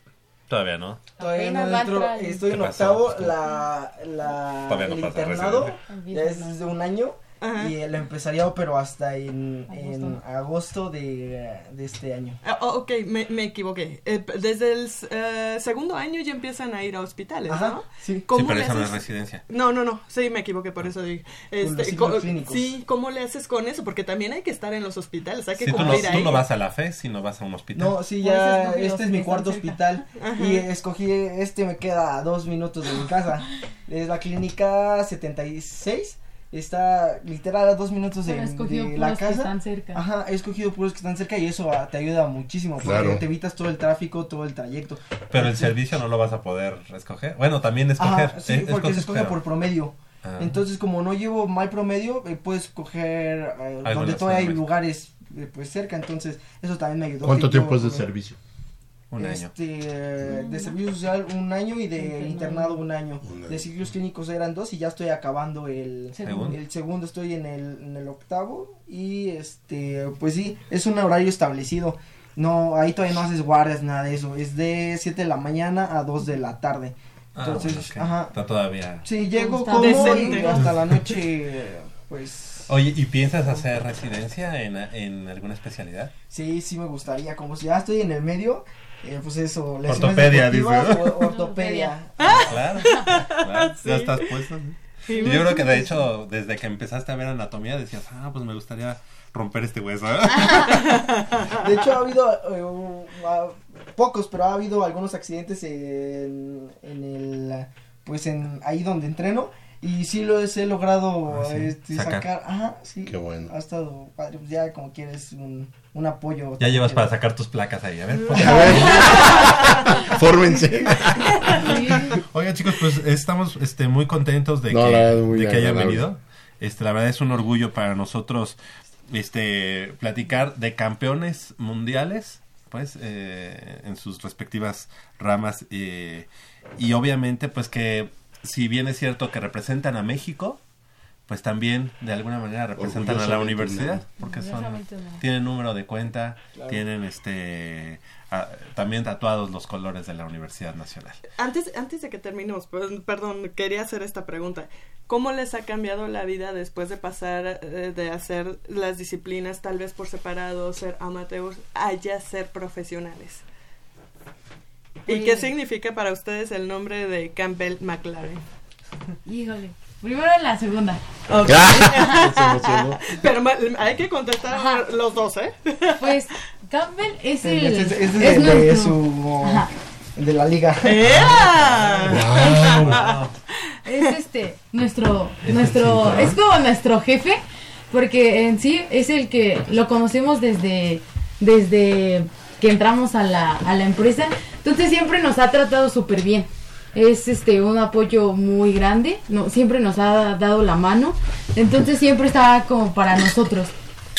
Todavía no. Todavía no entro, estoy en octavo, la, la, no el pasa internado ya es desde un año Ajá. y el empresariado pero hasta en, Agosto. en agosto de, de este año. Ah, oh, ok, me, me equivoqué. Eh, desde el eh, segundo año ya empiezan a ir a hospitales, Ajá, ¿no? sí. Sí, ¿Cómo pero le esa no es haces? residencia. No, no, no, sí, me equivoqué, por eso dije. Con los Este, ciclos co- clínicos. sí, ¿cómo le haces con eso? Porque también hay que estar en los hospitales, hay que Si tú no, cumplir tú ahí. no vas a la fe, si no vas a un hospital. No, sí, eso ya, este es mi cuarto hospital Ajá. y escogí, este me queda a dos minutos de mi casa. Es la clínica 76, está literal a dos minutos de, la puros que casa. están cerca. Ajá, he escogido puros que están cerca y eso te ayuda muchísimo porque Claro. te evitas todo el tráfico, todo el trayecto. Pero el servicio no lo vas a poder escoger. Bueno, también escoger. Ajá, sí, eh, porque escoges, se escoge pero- por promedio. Ah. Entonces, como no llevo mal promedio, eh, puedes coger eh, donde todavía hay lugares eh, pues cerca, entonces eso también me ayudó. ¿Cuánto yo, tiempo es de eh, servicio? Un año. Este, eh, de servicio social un año y de Internado. internado un año. Un año. De ciclos clínicos eran dos y ya estoy acabando el Segundo. el segundo estoy en el, en el octavo y este pues sí, es un horario establecido. No, ahí todavía no haces guardias, nada de eso. Es de 7 de la mañana a 2 de la tarde. Ah, Entonces, bueno, ajá. Está todavía. Sí, llego como y hasta la noche pues Oye, ¿y piensas hacer residencia en, en alguna especialidad? sí, sí me gustaría, como si ya estoy en el medio, eh, pues eso, Ortopedia, dice. o- ortopedia. Claro, claro, Sí. ya estás puesto. ¿no? Sí, Y yo creo que de hecho, desde que empezaste a ver anatomía, decías, ah, pues me gustaría romper este hueso. De hecho, ha habido eh, uh, ah, pocos, pero ha habido algunos accidentes en, en el, pues en ahí donde entreno y sí lo he logrado Ah, sí, este, sacar. sacar. Ajá, sí. Qué bueno. Ha estado padre, pues ya como quieres un, un apoyo. ya llevas para sacar tus placas ahí, a ver. A ver, fórmense. Oigan chicos, pues estamos este, muy contentos de No, que, de que hayan venido. Este, la verdad es un orgullo para nosotros este, platicar de campeones mundiales, pues, eh, en sus respectivas ramas. eh, y obviamente, pues que si bien es cierto que representan a México, pues también de alguna manera representan a la universidad, ¿no? porque son tienen número de cuenta, Claro. tienen este también tatuados los colores de la Universidad Nacional. Antes, antes de que terminemos, pues, perdón, quería hacer esta pregunta. ¿Cómo les ha cambiado la vida después de pasar eh, de hacer las disciplinas tal vez por separado, ser amateurs, a ya ser profesionales? ¿Y qué significa para ustedes el nombre de Campbell McLaren? Híjole. Primero en la segunda. Se emocionó. Pero hay que contestar Ajá. los dos, ¿eh? Pues Campbell es el. Es, de su Ajá. de la liga. ¡Ea! es este nuestro nuestro es como nuestro jefe porque en sí es el que lo conocemos desde desde que entramos a la, a la empresa. Entonces siempre nos ha tratado súper bien. Es este un apoyo muy grande no siempre nos ha dado la mano. Entonces siempre está como para nosotros.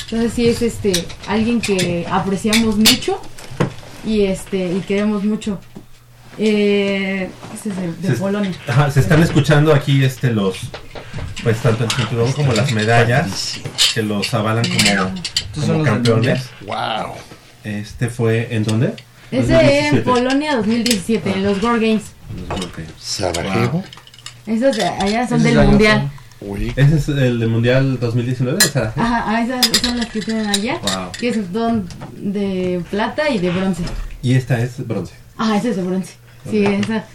Entonces sí es este alguien que apreciamos mucho y este y queremos mucho. Eh, ese es el de Se- Polonia. Ajá, se están escuchando aquí este los pues tanto el cinturón como las medallas que los avalan como, como campeones. Wow. Este fue, ¿en dónde? Ese 2017. en Polonia 2017, en los World Games. Sarajevo. Esos de allá son del es el mundial. ¿Ese es el del Mundial 2019? O sea, Ajá, ah, esas son las que tienen allá. Wow. Que son de plata y de bronce. Y esta es bronce. Ah, esa es de bronce. Sí, esa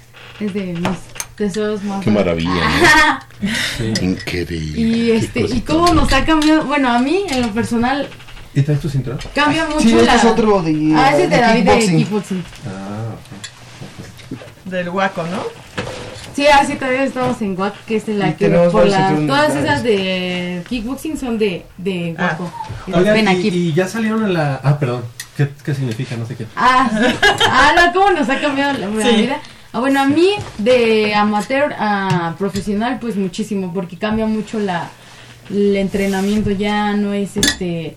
es de mis tesoros más. Qué maravilla, ¿no? Ajá. Increíble. Y este, y cómo nos ha cambiado, bueno, a mí en lo personal ¿Y traes tu cinturón? cambia mucho Sí, la... este es otro de- Ah, ese es de de David de kickboxing. kickboxing. Ah, Del guaco, ¿no? Sí, así todavía estamos en Guac, que es la Y que por la, todas esas de kickboxing son de, de Guaco. y de Oigan, y, ya salieron en la... Ah, perdón. ¿Qué, qué significa? No sé qué. Ah, sí. ah, no, cómo nos ha cambiado la, la Sí. vida. Ah, bueno, a mí de amateur a profesional, pues muchísimo, porque cambia mucho la el entrenamiento, ya no es este...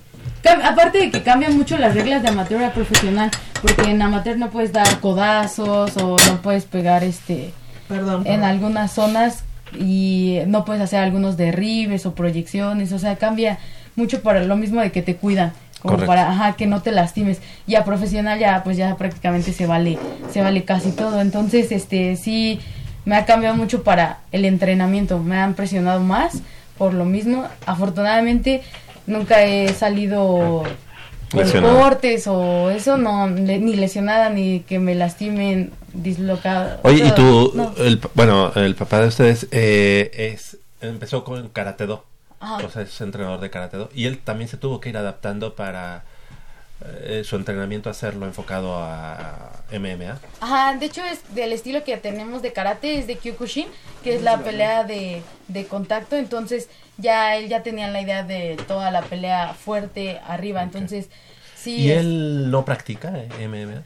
Aparte de que cambian mucho las reglas de amateur a profesional, porque en amateur no puedes dar codazos o no puedes pegar este Perdón. en algunas zonas y no puedes hacer algunos derribes o proyecciones, o sea, cambia mucho para lo mismo de que te cuidan, como Correcto. para ajá, que no te lastimes. Y a profesional ya pues ya prácticamente se vale se vale casi todo. Entonces, este sí me ha cambiado mucho para el entrenamiento, me han presionado más por lo mismo. Afortunadamente nunca he salido con cortes o eso no le- ni lesionada ni que me lastimen dislocada. Oye, y tú, no. el, bueno, el papá de ustedes eh, es empezó con Karate Do. Ajá. O sea, es entrenador de Karate Do. Y él también se tuvo que ir adaptando para eh, su entrenamiento, hacerlo enfocado a MMA. Ajá, de hecho es del estilo que tenemos de karate, es de Kyokushin, que es la pelea de, de contacto, entonces ya él ya tenía la idea de toda la pelea fuerte arriba, entonces sí. ¿Y es- él no practica eh, MMA?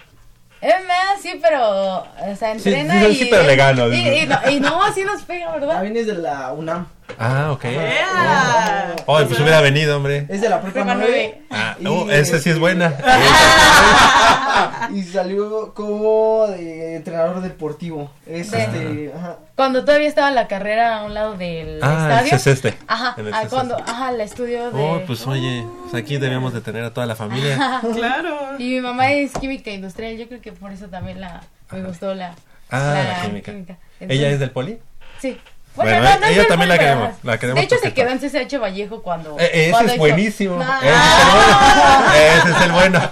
MMA sí, pero, o sea, Sí, entrena sí, y... sí, pero le gano, Y, no, y no, así nos pega, ¿verdad? También es de la UNAM. Ah, ok. ¡Ea! Oye, pues hubiera venido, hombre. Es de la prepa Prepa 9. Ah, Y- oh, ese sí es buena. y salió como de entrenador deportivo. Es De- este. Ajá. Cuando todavía estaba la carrera a un lado del Ah, estadio. ese es este. Ajá, el ah, cuando, ajá, la estudio de... Oh, pues oye, pues aquí debíamos de tener a toda la familia. Claro. Y mi mamá es química industrial, yo creo que por eso también la me gustó la, Ah, la química. ¿Ella Entonces- es del poli? Sí. Bueno, no, no ella también la queremos, la queremos De hecho, se quedó en CCH Vallejo cuando. Eh, ese cuando es hizo- buenísimo. No, Ese es el bueno.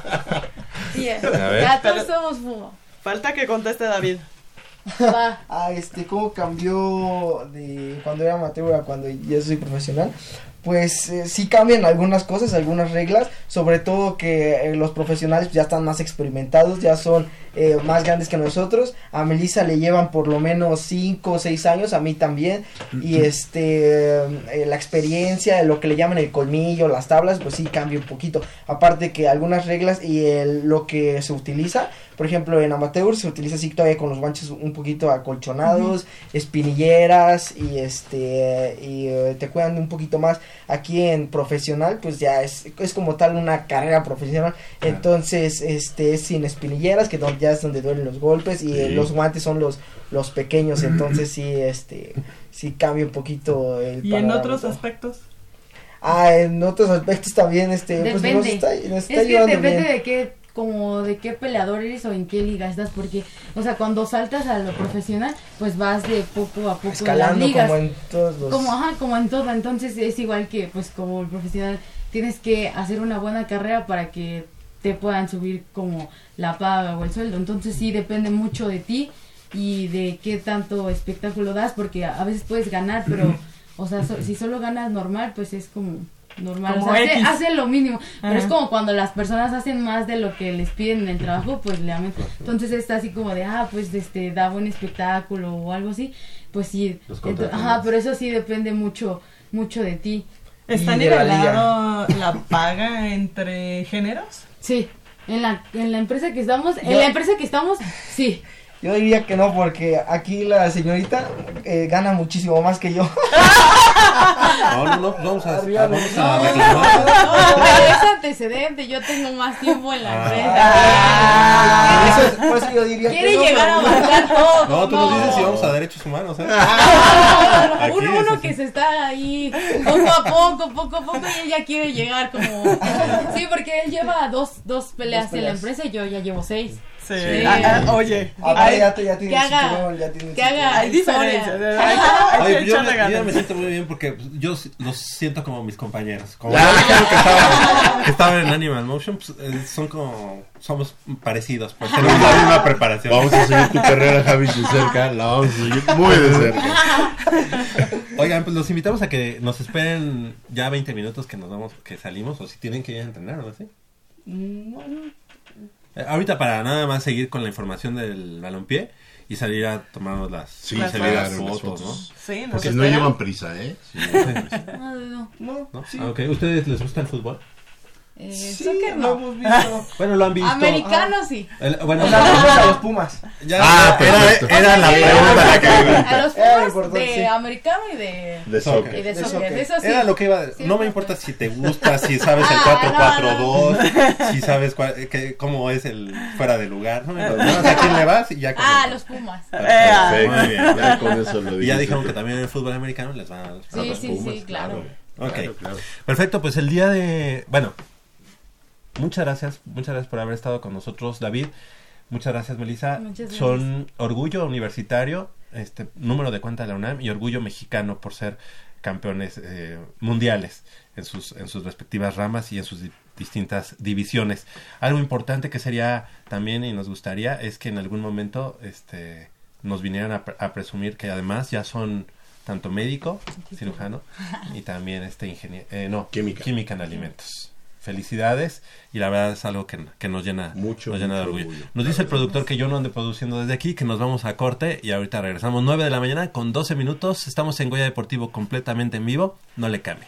Ese es el bueno. Ver. ya todos somos Puma. Falta que conteste David. Va. Ah, este, ¿cómo cambió de cuando era amateur a cuando ya soy profesional? Pues eh, sí cambian algunas cosas, algunas reglas, sobre todo que eh, los profesionales ya están más experimentados, ya son eh, más grandes que nosotros. A Melissa le llevan por lo menos 5 o 6 años, a mí también. Y este, eh, la experiencia, lo que le llaman el colmillo, las tablas, pues sí cambia un poquito. Aparte que algunas reglas y el- lo que se utiliza, por ejemplo, en amateur se utiliza así todavía con los guanches un poquito acolchonados, espinilleras y este y eh, te cuidan un poquito más. Aquí en profesional, pues ya es, es como tal una carrera profesional. Entonces, este es sin espinilleras, que ya es donde duelen los golpes y eh, Sí. los guantes son los los pequeños, entonces sí este sí cambia un poquito el ¿Y en otros aspectos? Ah, en otros aspectos también este pues nos Depende. está, nos está es que llevando depende bien. de qué, como de qué peleador eres o en qué liga estás, porque, o sea, cuando saltas a lo profesional, pues vas de poco a poco en las escalando ligas. como en todos los Como, ajá, como en todo, entonces es igual que, pues, como el profesional, tienes que hacer una buena carrera para que te puedan subir como la paga o el sueldo, entonces sí depende mucho de ti y de qué tanto espectáculo das, porque a a veces puedes ganar, pero, o sea, so- si solo ganas normal, pues es como normal, Como o sea, hace, X. hace lo mínimo, pero es como cuando las personas hacen más de lo que les piden en el trabajo, pues le aumentan. Entonces está así como de, ah, pues este da buen espectáculo o algo así, pues sí. Ajá, pero eso sí depende mucho mucho de ti. ¿Está la nivelado la paga entre géneros? Sí. En la, en la empresa que estamos, en Yo- la empresa que estamos, sí. Yo diría que no, porque aquí la señorita eh, gana muchísimo más que yo. No, no, no, vamos a, Arriba, vamos no, a no, reclamar. No, pero es antecedente, yo tengo más tiempo en la Ah. empresa. Eso es- por eso yo diría que Quiere no, llegar a abarcar todo. No, tú nos dices si vamos a derechos humanos, ¿eh? Aquí uno, es uno así. que se está ahí poco a poco, poco a poco y ella quiere llegar como... Sí, porque él lleva dos, dos peleas Dos en la empresa y yo ya llevo seis. Sí. Sí. Ah, ah, oye, hay, ya, te- ya tiene que haga- cinturón, ya tiene que haga- hay diferencia. historia. Hay, hay Oye, que yo, echarle me, yo ganas. me siento muy bien porque yo s- los siento como mis compañeros. Como dijeron que estaban, que estaban en Animal Motion, pues, eh, son como. Somos parecidos, pues tenemos la misma preparación. Vamos a seguir tu carrera, Javi, de cerca. La vamos a seguir muy de cerca. Oigan, pues los invitamos a que nos esperen ya 20 minutos que nos vamos, que salimos, o si tienen que ir a entrenar o así. Eh, ahorita para nada más seguir con la información del balompié y salir a tomarnos las, Sí, Las las claro, fotos, las fotos. Sí, nos Porque no llevan prisa, ¿eh? Sí, no. No, no, no. ¿no? Ah, ok. ¿Ustedes les gusta el fútbol? Eh, Sí, soccer lo no. hemos visto. Bueno, lo han visto. Americano sí. El- bueno, La vamos a los Pumas. ya, Ah, era, perfecto. era la Sí, pregunta la que A los Era Pumas de sí. americano y de, De y soccer. de De soccer. soccer. De eso sí. Era lo que iba. Sí, no me sí. importa si te gusta, si sabes el Ah, 4-4-2, si sabes cuál- que- cómo es el fuera de lugar. No me importa. Nada más a quién le vas y ya con Ah, eso. los Pumas. ah. Perfecto. Muy bien. Ya con eso lo Y ya dijeron que también en el fútbol americano les van a los Sí, los sí, Pumas. sí, claro. Ok. Claro, claro. Perfecto, pues el día de. Bueno, muchas gracias. Muchas gracias por haber estado con nosotros, David. Muchas gracias, Melissa. Muchas gracias. Son orgullo universitario, este número de cuenta de la UNAM y orgullo mexicano por ser campeones eh, mundiales en sus, en sus respectivas ramas y en sus di- distintas divisiones. Algo importante que sería también y nos gustaría es que en algún momento este, nos vinieran a, pre- a presumir que además ya son tanto médico, cirujano y también este ingeniero, no, Química. química en alimentos. Felicidades y la verdad es algo que, que nos llena Mucho, nos llena de orgullo. Nos dice el productor que yo no ande produciendo desde aquí, que nos vamos a corte y ahorita regresamos 9 de la mañana con 12 minutos. Estamos en Goya Deportivo completamente en vivo. No le cambie.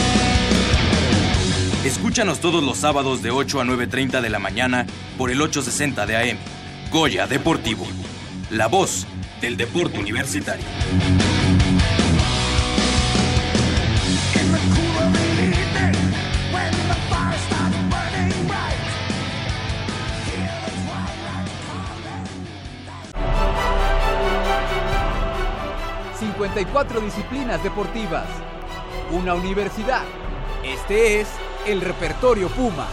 Escúchanos todos los sábados de 8 a 9.30 de la mañana por el 860 de AM. Goya Deportivo. La voz del deporte universitario. ...54 disciplinas deportivas... ...una universidad... ...este es el Repertorio Puma...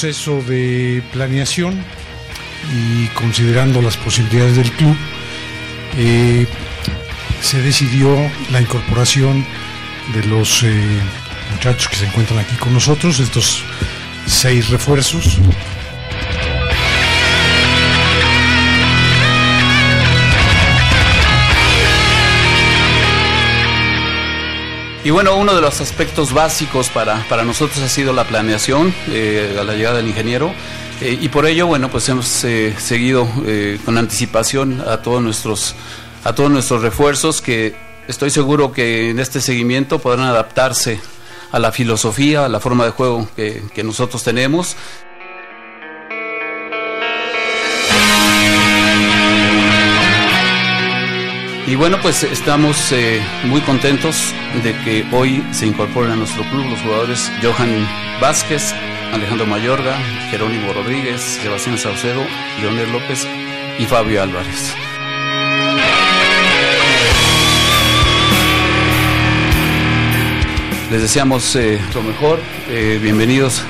proceso de planeación y considerando las posibilidades del club, eh, se decidió la incorporación de los eh, muchachos que se encuentran aquí con nosotros, estos seis refuerzos. Y bueno, uno de los aspectos básicos para, para nosotros ha sido la planeación eh, a la llegada del ingeniero. Eh, y por ello, bueno, pues hemos eh, seguido con anticipación a todos nuestros a todos nuestros refuerzos que estoy seguro que en este seguimiento podrán adaptarse a la filosofía, a la forma de juego que, que nosotros tenemos. Y bueno, pues estamos eh, muy contentos de que hoy se incorporen a nuestro club los jugadores Johan Vázquez, Alejandro Mayorga, Jerónimo Rodríguez, Sebastián Saucedo, Leonel López y Fabio Álvarez. Les deseamos eh, lo mejor, eh, bienvenidos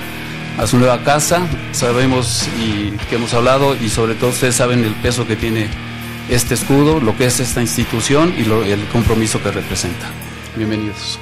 a su nueva casa, sabemos y que hemos hablado y sobre todo ustedes saben el peso que tiene este escudo, lo que es esta institución y lo- el compromiso que representa. Bienvenidos.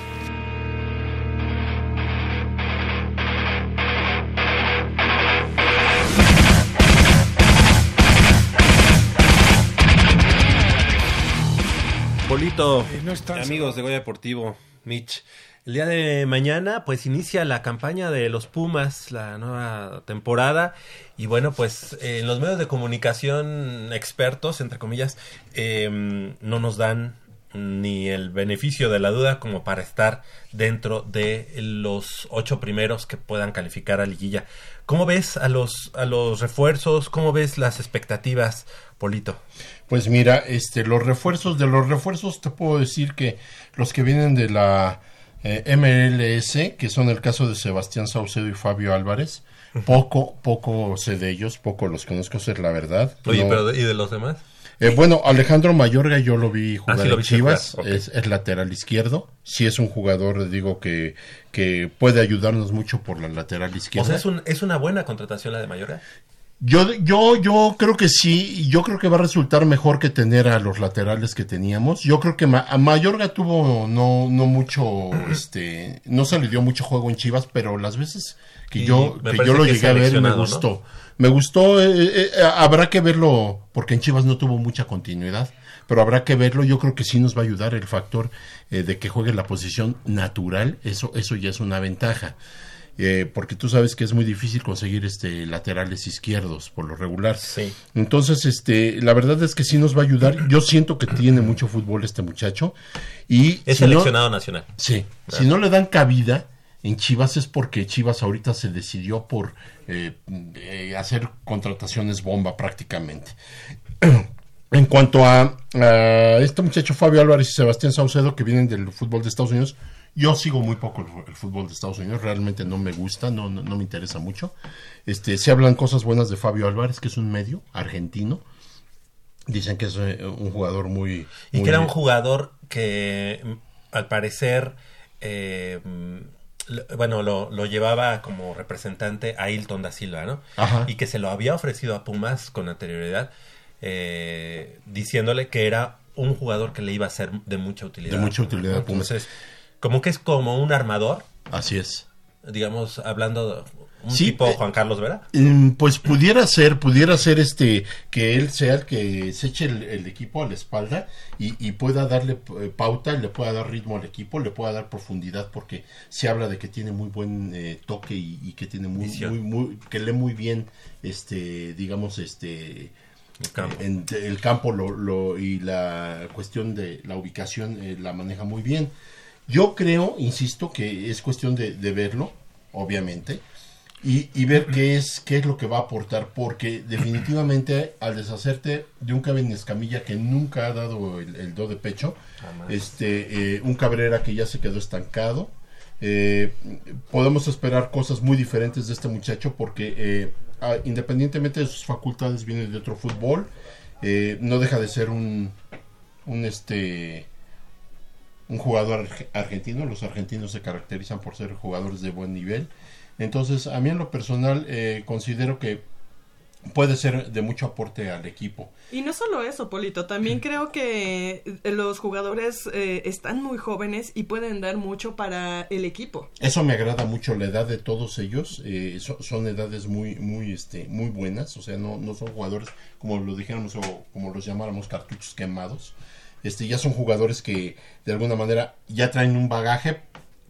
Polito, Eh, no amigos de Goya Deportivo, Mitch. El día de mañana, pues inicia la campaña de los Pumas, la nueva temporada. Y bueno, pues eh, los medios de comunicación expertos, entre comillas, eh, no nos dan ni el beneficio de la duda como para estar dentro de los ocho primeros que puedan calificar a liguilla. ¿Cómo ves a los, a los refuerzos? ¿Cómo ves las expectativas, Polito? Pues mira, este, los refuerzos, de los refuerzos te puedo decir que los que vienen de la eh, MLS, que son el caso de Sebastián Saucedo y Fabio Álvarez, poco, poco sé de ellos, poco los conozco, es la verdad. Oye, No- pero ¿y de los demás? Eh, bueno, Alejandro Mayorga yo lo vi jugar Ah, sí, lo en Chivas, es, es lateral izquierdo, sí es un jugador, digo, que, que puede ayudarnos mucho por la lateral O izquierda. sea, es, un, es una buena contratación la de Mayorga. Yo, yo, yo creo que sí, yo creo que va a resultar mejor que tener a los laterales que teníamos. Yo creo que Ma- a Mayorga tuvo no, no mucho, este, no se le dio mucho juego en Chivas, pero las veces que Y yo, que yo lo que llegué a ver me gustó. Me gustó, eh, eh, eh, habrá que verlo, porque en Chivas no tuvo mucha continuidad, pero habrá que verlo. Yo creo que sí nos va a ayudar el factor eh, de que juegue la posición natural, eso, eso ya es una ventaja eh, porque tú sabes que es muy difícil conseguir este laterales izquierdos por lo regular. Sí. Entonces, este, la verdad es que sí nos va a ayudar. Yo siento que tiene mucho fútbol este muchacho y Es si no- seleccionado nacional. sí, Ah. si no le dan cabida en Chivas es porque Chivas ahorita se decidió por eh, eh, hacer contrataciones bomba prácticamente. En cuanto a, a este muchacho Fabio Álvarez y Sebastián Saucedo que vienen del fútbol de Estados Unidos, yo sigo muy poco el, el fútbol de Estados Unidos, realmente no me gusta, no, no, no me interesa mucho. Este, se hablan cosas buenas de Fabio Álvarez, que es un medio argentino. Dicen que es eh, un jugador muy... Y muy- que era un jugador que, mm, al parecer, eh, mm, bueno, lo, lo llevaba como representante a Hilton da Silva, ¿no? Ajá. Y que se lo había ofrecido a Pumas con anterioridad, eh, diciéndole que era un jugador que le iba a ser de mucha utilidad. De mucha utilidad a Pumas. Entonces, como que es como un armador, Así es. digamos, hablando de un Sí, tipo eh, Juan Carlos Vera. Mm, Pues pudiera ser, pudiera ser este que él sea el que se eche el, el equipo a la espalda y, y pueda darle eh, pauta, le pueda dar ritmo al equipo, le pueda dar profundidad porque se habla de que tiene muy buen eh, toque y, y que tiene muy, Visión. muy, muy, que lee muy bien, este, digamos, este El campo. eh, en- el campo lo, lo- y la cuestión de la ubicación eh, la maneja muy bien. Yo creo, insisto, que es cuestión de, de verlo, obviamente, y, y ver qué es, qué es lo que va a aportar, porque definitivamente al deshacerte de un Kevin Escamilla que nunca ha dado el, el do de pecho, Jamás. este, eh, un Cabrera que ya se quedó estancado, eh, podemos esperar cosas muy diferentes de este muchacho porque eh, independientemente de sus facultades viene de otro fútbol, no deja de ser un, un este un jugador arge- argentino. Los argentinos se caracterizan por ser jugadores de buen nivel. Entonces, a mí en lo personal eh, considero que puede ser de mucho aporte al equipo. Y no solo eso, Polito, también creo que eh, los jugadores eh, están muy jóvenes y pueden dar mucho para el equipo. Eso me agrada mucho la edad de todos ellos. eh, so- son edades muy, muy, este, muy buenas. O sea, no, no son jugadores como lo dijéramos o como los llamáramos cartuchos quemados. Este, ya son jugadores que de alguna manera ya traen un bagaje,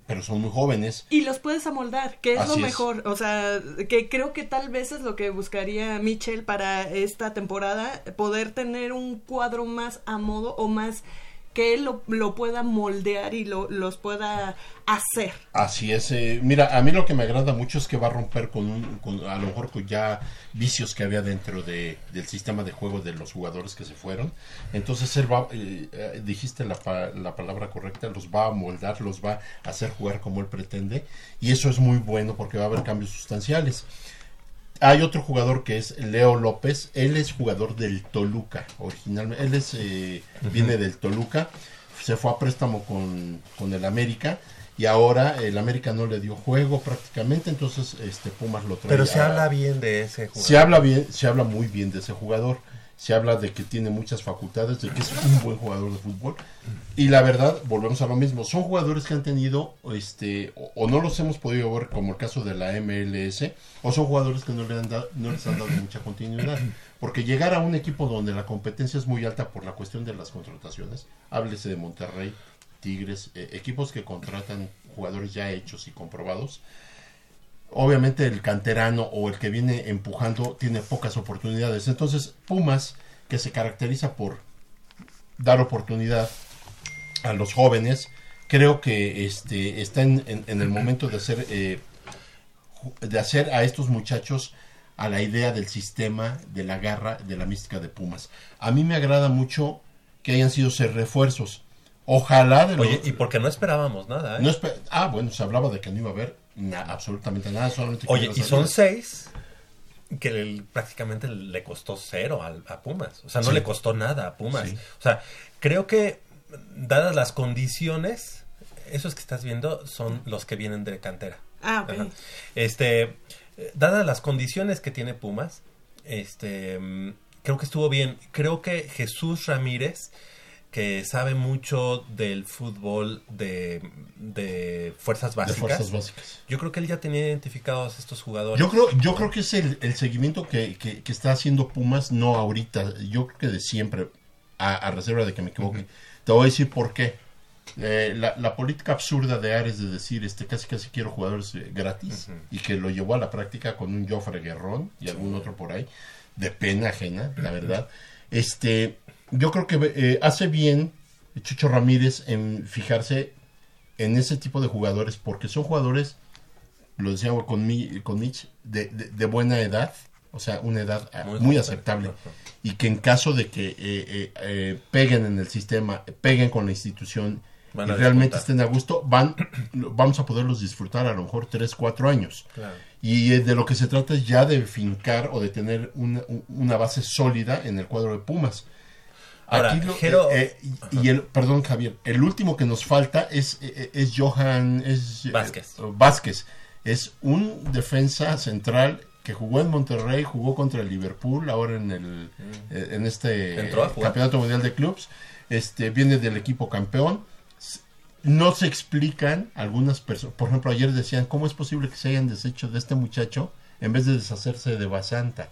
pero son muy jóvenes. Y los puedes amoldar, que es Así lo es. mejor. O sea, que creo que tal vez es lo que buscaría Mitchell para esta temporada, poder tener un cuadro más a modo o más que él lo, pueda moldear y lo, los pueda hacer. Así es. eh, mira, a mí lo que me agrada mucho es que va a romper con, un, con a lo mejor con ya vicios que había dentro de, del sistema de juego de los jugadores que se fueron. Entonces él va, eh, eh, dijiste la, la palabra correcta, los va a moldar, los va a hacer jugar como él pretende. Y eso es muy bueno porque va a haber cambios sustanciales. Hay otro jugador que es Leo López. Él es jugador del Toluca, originalmente. Él es, eh, viene del Toluca. Se fue a préstamo con, con el América. Y ahora el América no le dio juego prácticamente. Entonces este Pumas lo trae. Pero se a- habla bien de ese jugador. Se habla bien, se habla muy bien de ese jugador. Se habla de que tiene muchas facultades, de que es un buen jugador de fútbol. Y la verdad, volvemos a lo mismo. Son jugadores que han tenido, este, o, no los hemos podido ver como el caso de la MLS, o son jugadores que no, le han dado, no les han dado mucha continuidad. Porque llegar a un equipo donde la competencia es muy alta por la cuestión de las contrataciones, háblese de Monterrey, Tigres, eh, equipos que contratan jugadores ya hechos y comprobados, obviamente el canterano o el que viene empujando tiene pocas oportunidades. Entonces, Pumas, que se caracteriza por dar oportunidad a los jóvenes, creo que este está en, en- en el momento de hacer eh, de hacer a estos muchachos a la idea del sistema, de la garra, de la mística de Pumas. A mí me agrada mucho que hayan sido ser refuerzos. Ojalá de los- Oye, y porque no esperábamos nada, ¿eh? no ah, bueno, se hablaba de que no iba a haber na- absolutamente nada, solamente Oye, a y son seis que le- prácticamente le costó cero al- a, Pumas. O sea, no Sí. le costó nada a Pumas. Sí. O sea, creo que dadas las condiciones, esos que estás viendo son los que vienen de cantera. Ah, ok. Ajá. Este, dadas las condiciones que tiene Pumas, este, mm, creo que estuvo bien. Creo que Jesús Ramírez, que sabe mucho del fútbol de, de fuerzas De básicas. fuerzas básicas. Yo creo que él ya tenía identificados estos jugadores. Yo creo, yo creo que es el, el seguimiento que, que- que está haciendo Pumas, no ahorita, yo creo que de siempre, a, a reserva de que me equivoque. Te voy a decir por qué. Eh, la, la política absurda de Ares de decir este casi casi quiero jugadores eh, gratis y que lo llevó a la práctica con un Joffre Guerrón y algún otro por ahí de pena ajena la verdad este yo creo que eh, hace bien Chucho Ramírez en fijarse en ese tipo de jugadores porque son jugadores lo decía con, mi, con Mitch de, de- de buena edad o sea una edad eh, Muy aceptable y que en caso de que eh, eh, eh, peguen en el sistema peguen con la institución y realmente estén a gusto van vamos a poderlos disfrutar a lo mejor 3, 4 años Claro. y eh, de lo que se trata es ya de fincar o de tener una, un- una base sólida en el cuadro de Pumas. Ahora, Aquí lo- Jero- eh, eh, y, y el, perdón Javier, el último que nos falta es, eh, es Johan es, Vázquez. Vázquez. Es un defensa central que jugó en Monterrey, jugó contra el Liverpool, ahora en el eh, en este campeonato mundial de clubs. Este viene del equipo campeón. No se explican algunas personas. Por ejemplo, ayer decían cómo es posible que se hayan deshecho de este muchacho en vez de deshacerse de Basanta.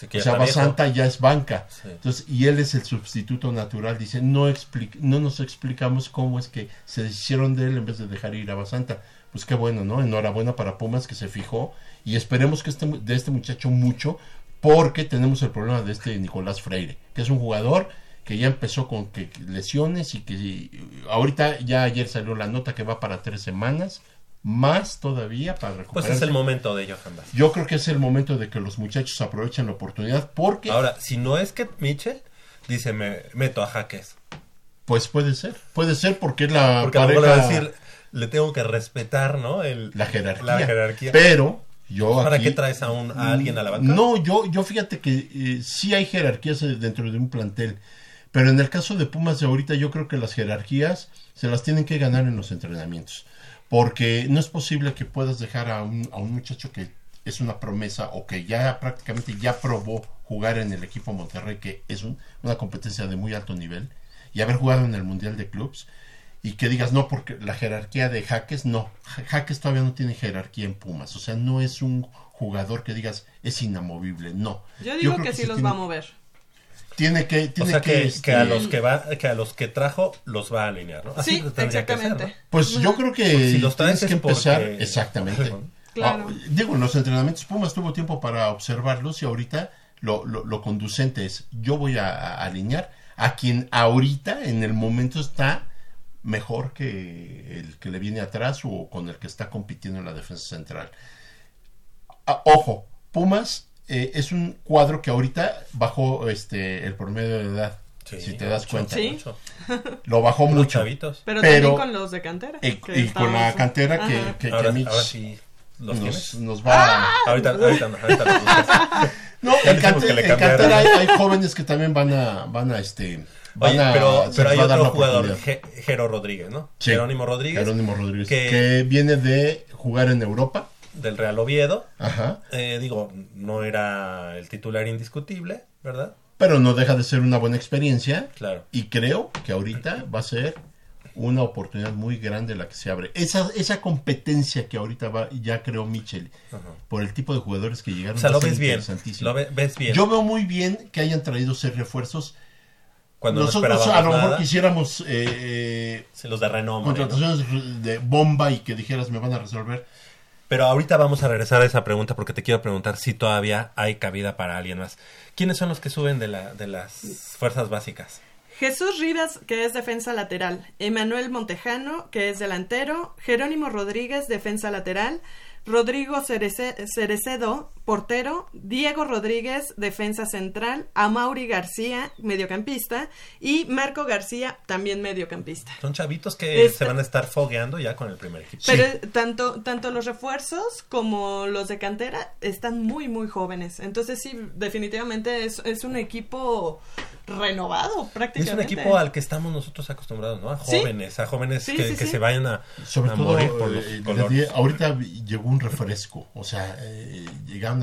Sí, o sea. Basanta ya es banca. Sí. Entonces, y él es el sustituto natural. Dice, no, expli- no nos explicamos cómo es que se deshicieron de él en vez de dejar ir a Basanta. Pues qué bueno, ¿no? Enhorabuena para Pumas que se fijó. Y esperemos que este, de este muchacho mucho, porque tenemos el problema de este Nicolás Freire, que es un jugador que ya empezó con que lesiones y que y ahorita ya ayer salió la nota que va para tres semanas, más todavía para Pues recuperarse. es el momento de Vázquez. Yo creo que es el momento de que los muchachos aprovechen la oportunidad porque Ahora, si no es que Mitchell dice, me meto a jaques. Pues puede ser, puede ser porque es la Porque pareja, a decir, le tengo que respetar, ¿no? El, la jerarquía. La jerarquía. Pero yo ¿Para aquí- qué traes a, un, a alguien a la banca? No, yo, yo fíjate que eh, sí hay jerarquías eh, dentro de un plantel, Pero en el caso de Pumas de ahorita, yo creo que las jerarquías se las tienen que ganar en los entrenamientos. Porque no es posible que puedas dejar a un, a un muchacho que es una promesa o que ya prácticamente ya probó jugar en el equipo Monterrey, que es un- una competencia de muy alto nivel, y haber jugado en el Mundial de Clubs, y que digas, no, porque la jerarquía de Jaques, no, Ja- Jaques todavía no tiene jerarquía en Pumas, o sea, no es un jugador que digas es inamovible, no. Yo digo creo que, sí los tiene- va a mover. Tiene que, O tiene sea que, este, que a los que va, que a los que trajo los va a alinear, ¿no? Sí, ser, exactamente. ¿no? Pues yo creo que Si los tienes que porque- empezar exactamente. Claro. Ah, digo, en los entrenamientos Pumas tuvo tiempo para observarlos y ahorita lo, lo, lo conducente es yo voy a, a alinear a quien ahorita en el momento está mejor que el que le viene atrás o con el que está compitiendo en la defensa central. Ah, ojo, Pumas eh, es un cuadro que ahorita bajó este el promedio de edad. si te das mucho, cuenta. Sí. Lo bajó mucho. chavitos. Pero, Pero- también con los de cantera. Y, que y con la cantera que, Ajá. que, que Ahora- Mitch ahora sí los nos, nos va a... Ahorita, ahorita, no, ahorita lo buscas. No, en, cante- que en cantera hay, hay jóvenes que también van a, van a este, van Oye, a, pero, pero hay va a dar otro jugador, Jero Rodríguez, ¿no? Sí, Jerónimo Rodríguez. Jerónimo Rodríguez, que- que, viene de jugar en Europa. Del Real Oviedo. Ajá. Eh, digo, no era el titular indiscutible, ¿verdad? Pero no deja de ser una buena experiencia. Claro. Y creo que ahorita va a ser una oportunidad muy grande la que se abre. Esa, esa competencia que ahorita va, ya creó Michel, por el tipo de jugadores que llegaron. O sea, lo ves bien, lo ve- ves bien. Yo veo muy bien que hayan traído seis refuerzos. Cuando no Nosotros a lo mejor quisiéramos eh, eh, Sí, los de renombre. ¿no? contrataciones de bomba y que dijeras me van a resolver. Pero ahorita vamos a regresar a esa pregunta porque te quiero preguntar si todavía hay cabida para alguien más. ¿Quiénes son los que suben de, la, de las fuerzas básicas? Jesús Rivas, que es defensa lateral. Emanuel Montejano, que es delantero. Jerónimo Rodríguez, defensa lateral. Rodrigo Cerece- Cerecedo, portero. Diego Rodríguez, defensa central. Amauri García, mediocampista. Y Marco García, también mediocampista. Son chavitos que Esta- se van a estar fogueando ya con el primer equipo. Pero eh, tanto, tanto los refuerzos como los de cantera están muy, muy jóvenes. Entonces sí, definitivamente es, es un equipo renovado Es prácticamente. un equipo al que estamos nosotros acostumbrados, ¿no? A Sí. jóvenes, a jóvenes Sí, que, sí, que sí. se vayan a, Sobre a todo, morir por los eh, colores. di- ahorita llegó un refresco, o sea, eh,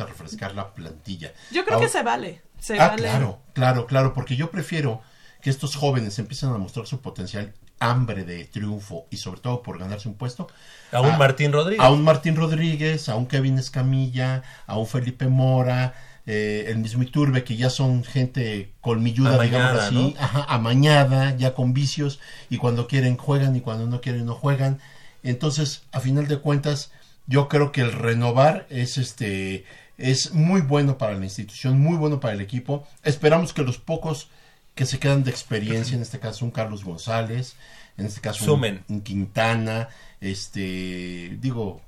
a refrescar la plantilla. Yo creo Ahora- que se vale. Se ah, vale. claro, claro, claro, porque yo prefiero que estos jóvenes empiecen a mostrar su potencial, hambre de triunfo y sobre todo por ganarse un puesto. A un Martín Rodríguez. A un Martín Rodríguez, a un Kevin Escamilla, a un Felipe Mora, eh, el mismo Iturbe, que ya son gente colmilluda, Amañada, digamos así, ¿no? ajá, amañada, ya con vicios, y cuando quieren juegan y cuando no quieren no juegan. Entonces, a final de cuentas, yo creo que el renovar es este es muy bueno para la institución, muy bueno para el equipo. Esperamos que los pocos que se quedan de experiencia, en este caso un Carlos González, en este caso un- Sumen. un Quintana, este, digo,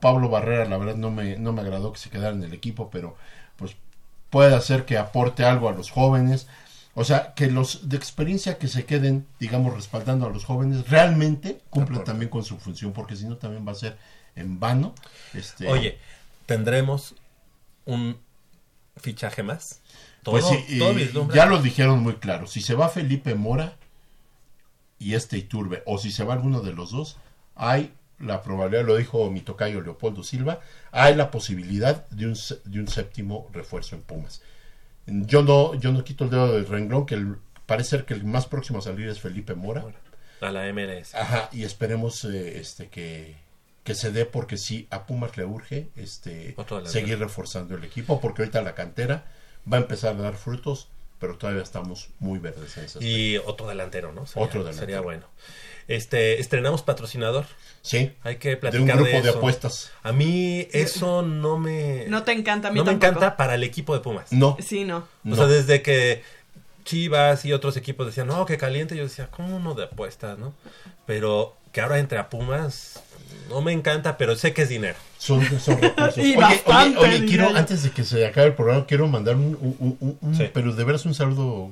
Pablo Barrera, la verdad no me, no me agradó que se quedara en el equipo, pero pues puede hacer que aporte algo a los jóvenes. O sea, que los de experiencia que se queden, digamos, respaldando a los jóvenes, realmente cumplen también con su función, porque si no también va a ser en vano. Este, Oye, tendremos un fichaje más. Todo, pues sí, todo y vislumbra. ya lo dijeron muy claro. Si se va Felipe Mora y este Iturbe, o si se va alguno de los dos, hay la probabilidad, lo dijo mi tocayo Leopoldo Silva, hay la posibilidad de un, de un séptimo refuerzo en Pumas. Yo no, yo no quito el dedo del renglón, que el- parece ser que el más próximo a salir es Felipe Mora. A la MLS. Ajá, y esperemos eh, este que, que se dé porque sí, a Pumas le urge este, seguir reforzando el equipo, porque ahorita la cantera va a empezar a dar frutos, pero todavía estamos muy verdes en. Y otro delantero, ¿no? Sería, Otro delantero. Sería bueno. Este, estrenamos patrocinador. Sí. Hay que De platicar un grupo de, eso. apuestas. A mí eso no me... No te encanta, a mí no me tampoco. encanta para el equipo de Pumas. No. Sí, no. O sea, desde que Chivas y otros equipos decían, no, que caliente, yo decía, ¿cómo uno de apuestas, no? Pero que ahora entre a Pumas, no me encanta, pero sé que es dinero. Son, son recursos. Y oye, bastante, oye, oye, quiero, antes de que se acabe el programa, quiero mandar un, un- un- un- Sí. pero de veras un saludo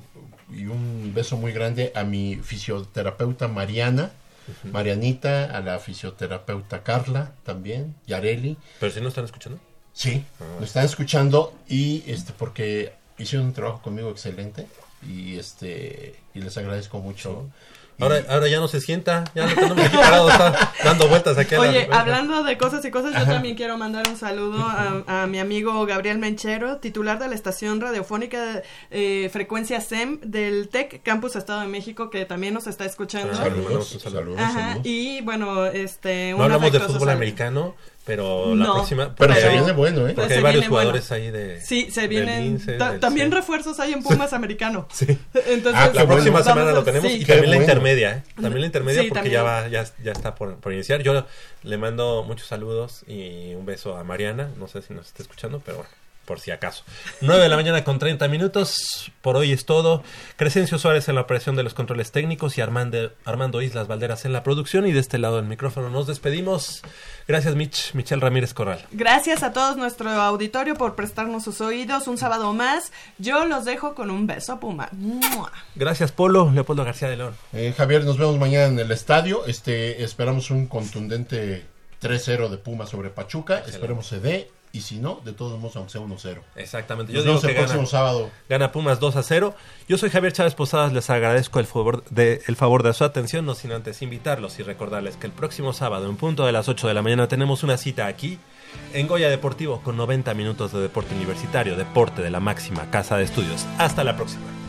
y un beso muy grande a mi fisioterapeuta Mariana, Marianita, a la fisioterapeuta Carla también, Yareli. Pero si no están escuchando. Sí, Ah. lo están escuchando y este porque hicieron un trabajo conmigo excelente. y este y les agradezco mucho. Y- Ahora, ahora ya no se sienta, ya no tenemos aquí parado, está dando vueltas aquí. a la- Oye, hablando de cosas y cosas, yo también quiero mandar un saludo a, a mi amigo Gabriel Menchero, titular de la estación radiofónica eh, Frecuencia SEM del TEC Campus Estado de México, que también nos está escuchando. Ah, le mandamos un saludo. Ajá, y bueno, este... No hablamos de fútbol americano, pero la No, próxima. pero porque se hay- viene bueno, ¿eh? Porque hay varios bueno. jugadores ahí de. Sí, se vienen. Lince, ta- del- también sí. refuerzos hay en Pumas americano. Sí. Entonces, Ah, la próxima semana a- lo tenemos sí. y también la intermedia, ¿eh? También la intermedia Sí, porque también. ya va, ya, ya está por, por iniciar. Yo le mando muchos saludos y un beso a Mariana, no sé si nos está escuchando, pero bueno, por si acaso. 9 de la mañana con 30 minutos, por hoy es todo. Crescencio Suárez en la operación de los controles técnicos y Armando, Armando Islas Valderas en la producción y de este lado del micrófono nos despedimos. Gracias Mitch, Michelle Ramírez Corral. Gracias a todos nuestro auditorio por prestarnos sus oídos. Un sábado más. Yo los dejo con un beso, Puma. ¡Mua! Gracias Polo, Leopoldo García de León. Eh, Javier, nos vemos mañana en el estadio. Este, esperamos un contundente 3-0 de Puma sobre Pachuca. Esperemos se dé. Y si no, de todos modos, aunque sea 1-0. Exactamente. Yo digo que próximo gana, sábado. gana Pumas 2 a 0. Yo soy Javier Chávez Posadas, les agradezco el favor de, el favor de su atención, no sin antes invitarlos y recordarles que el próximo sábado, en punto de las 8 de la mañana, tenemos una cita aquí en Goya Deportivo con 90 minutos de deporte universitario, deporte de la máxima casa de estudios. Hasta la próxima.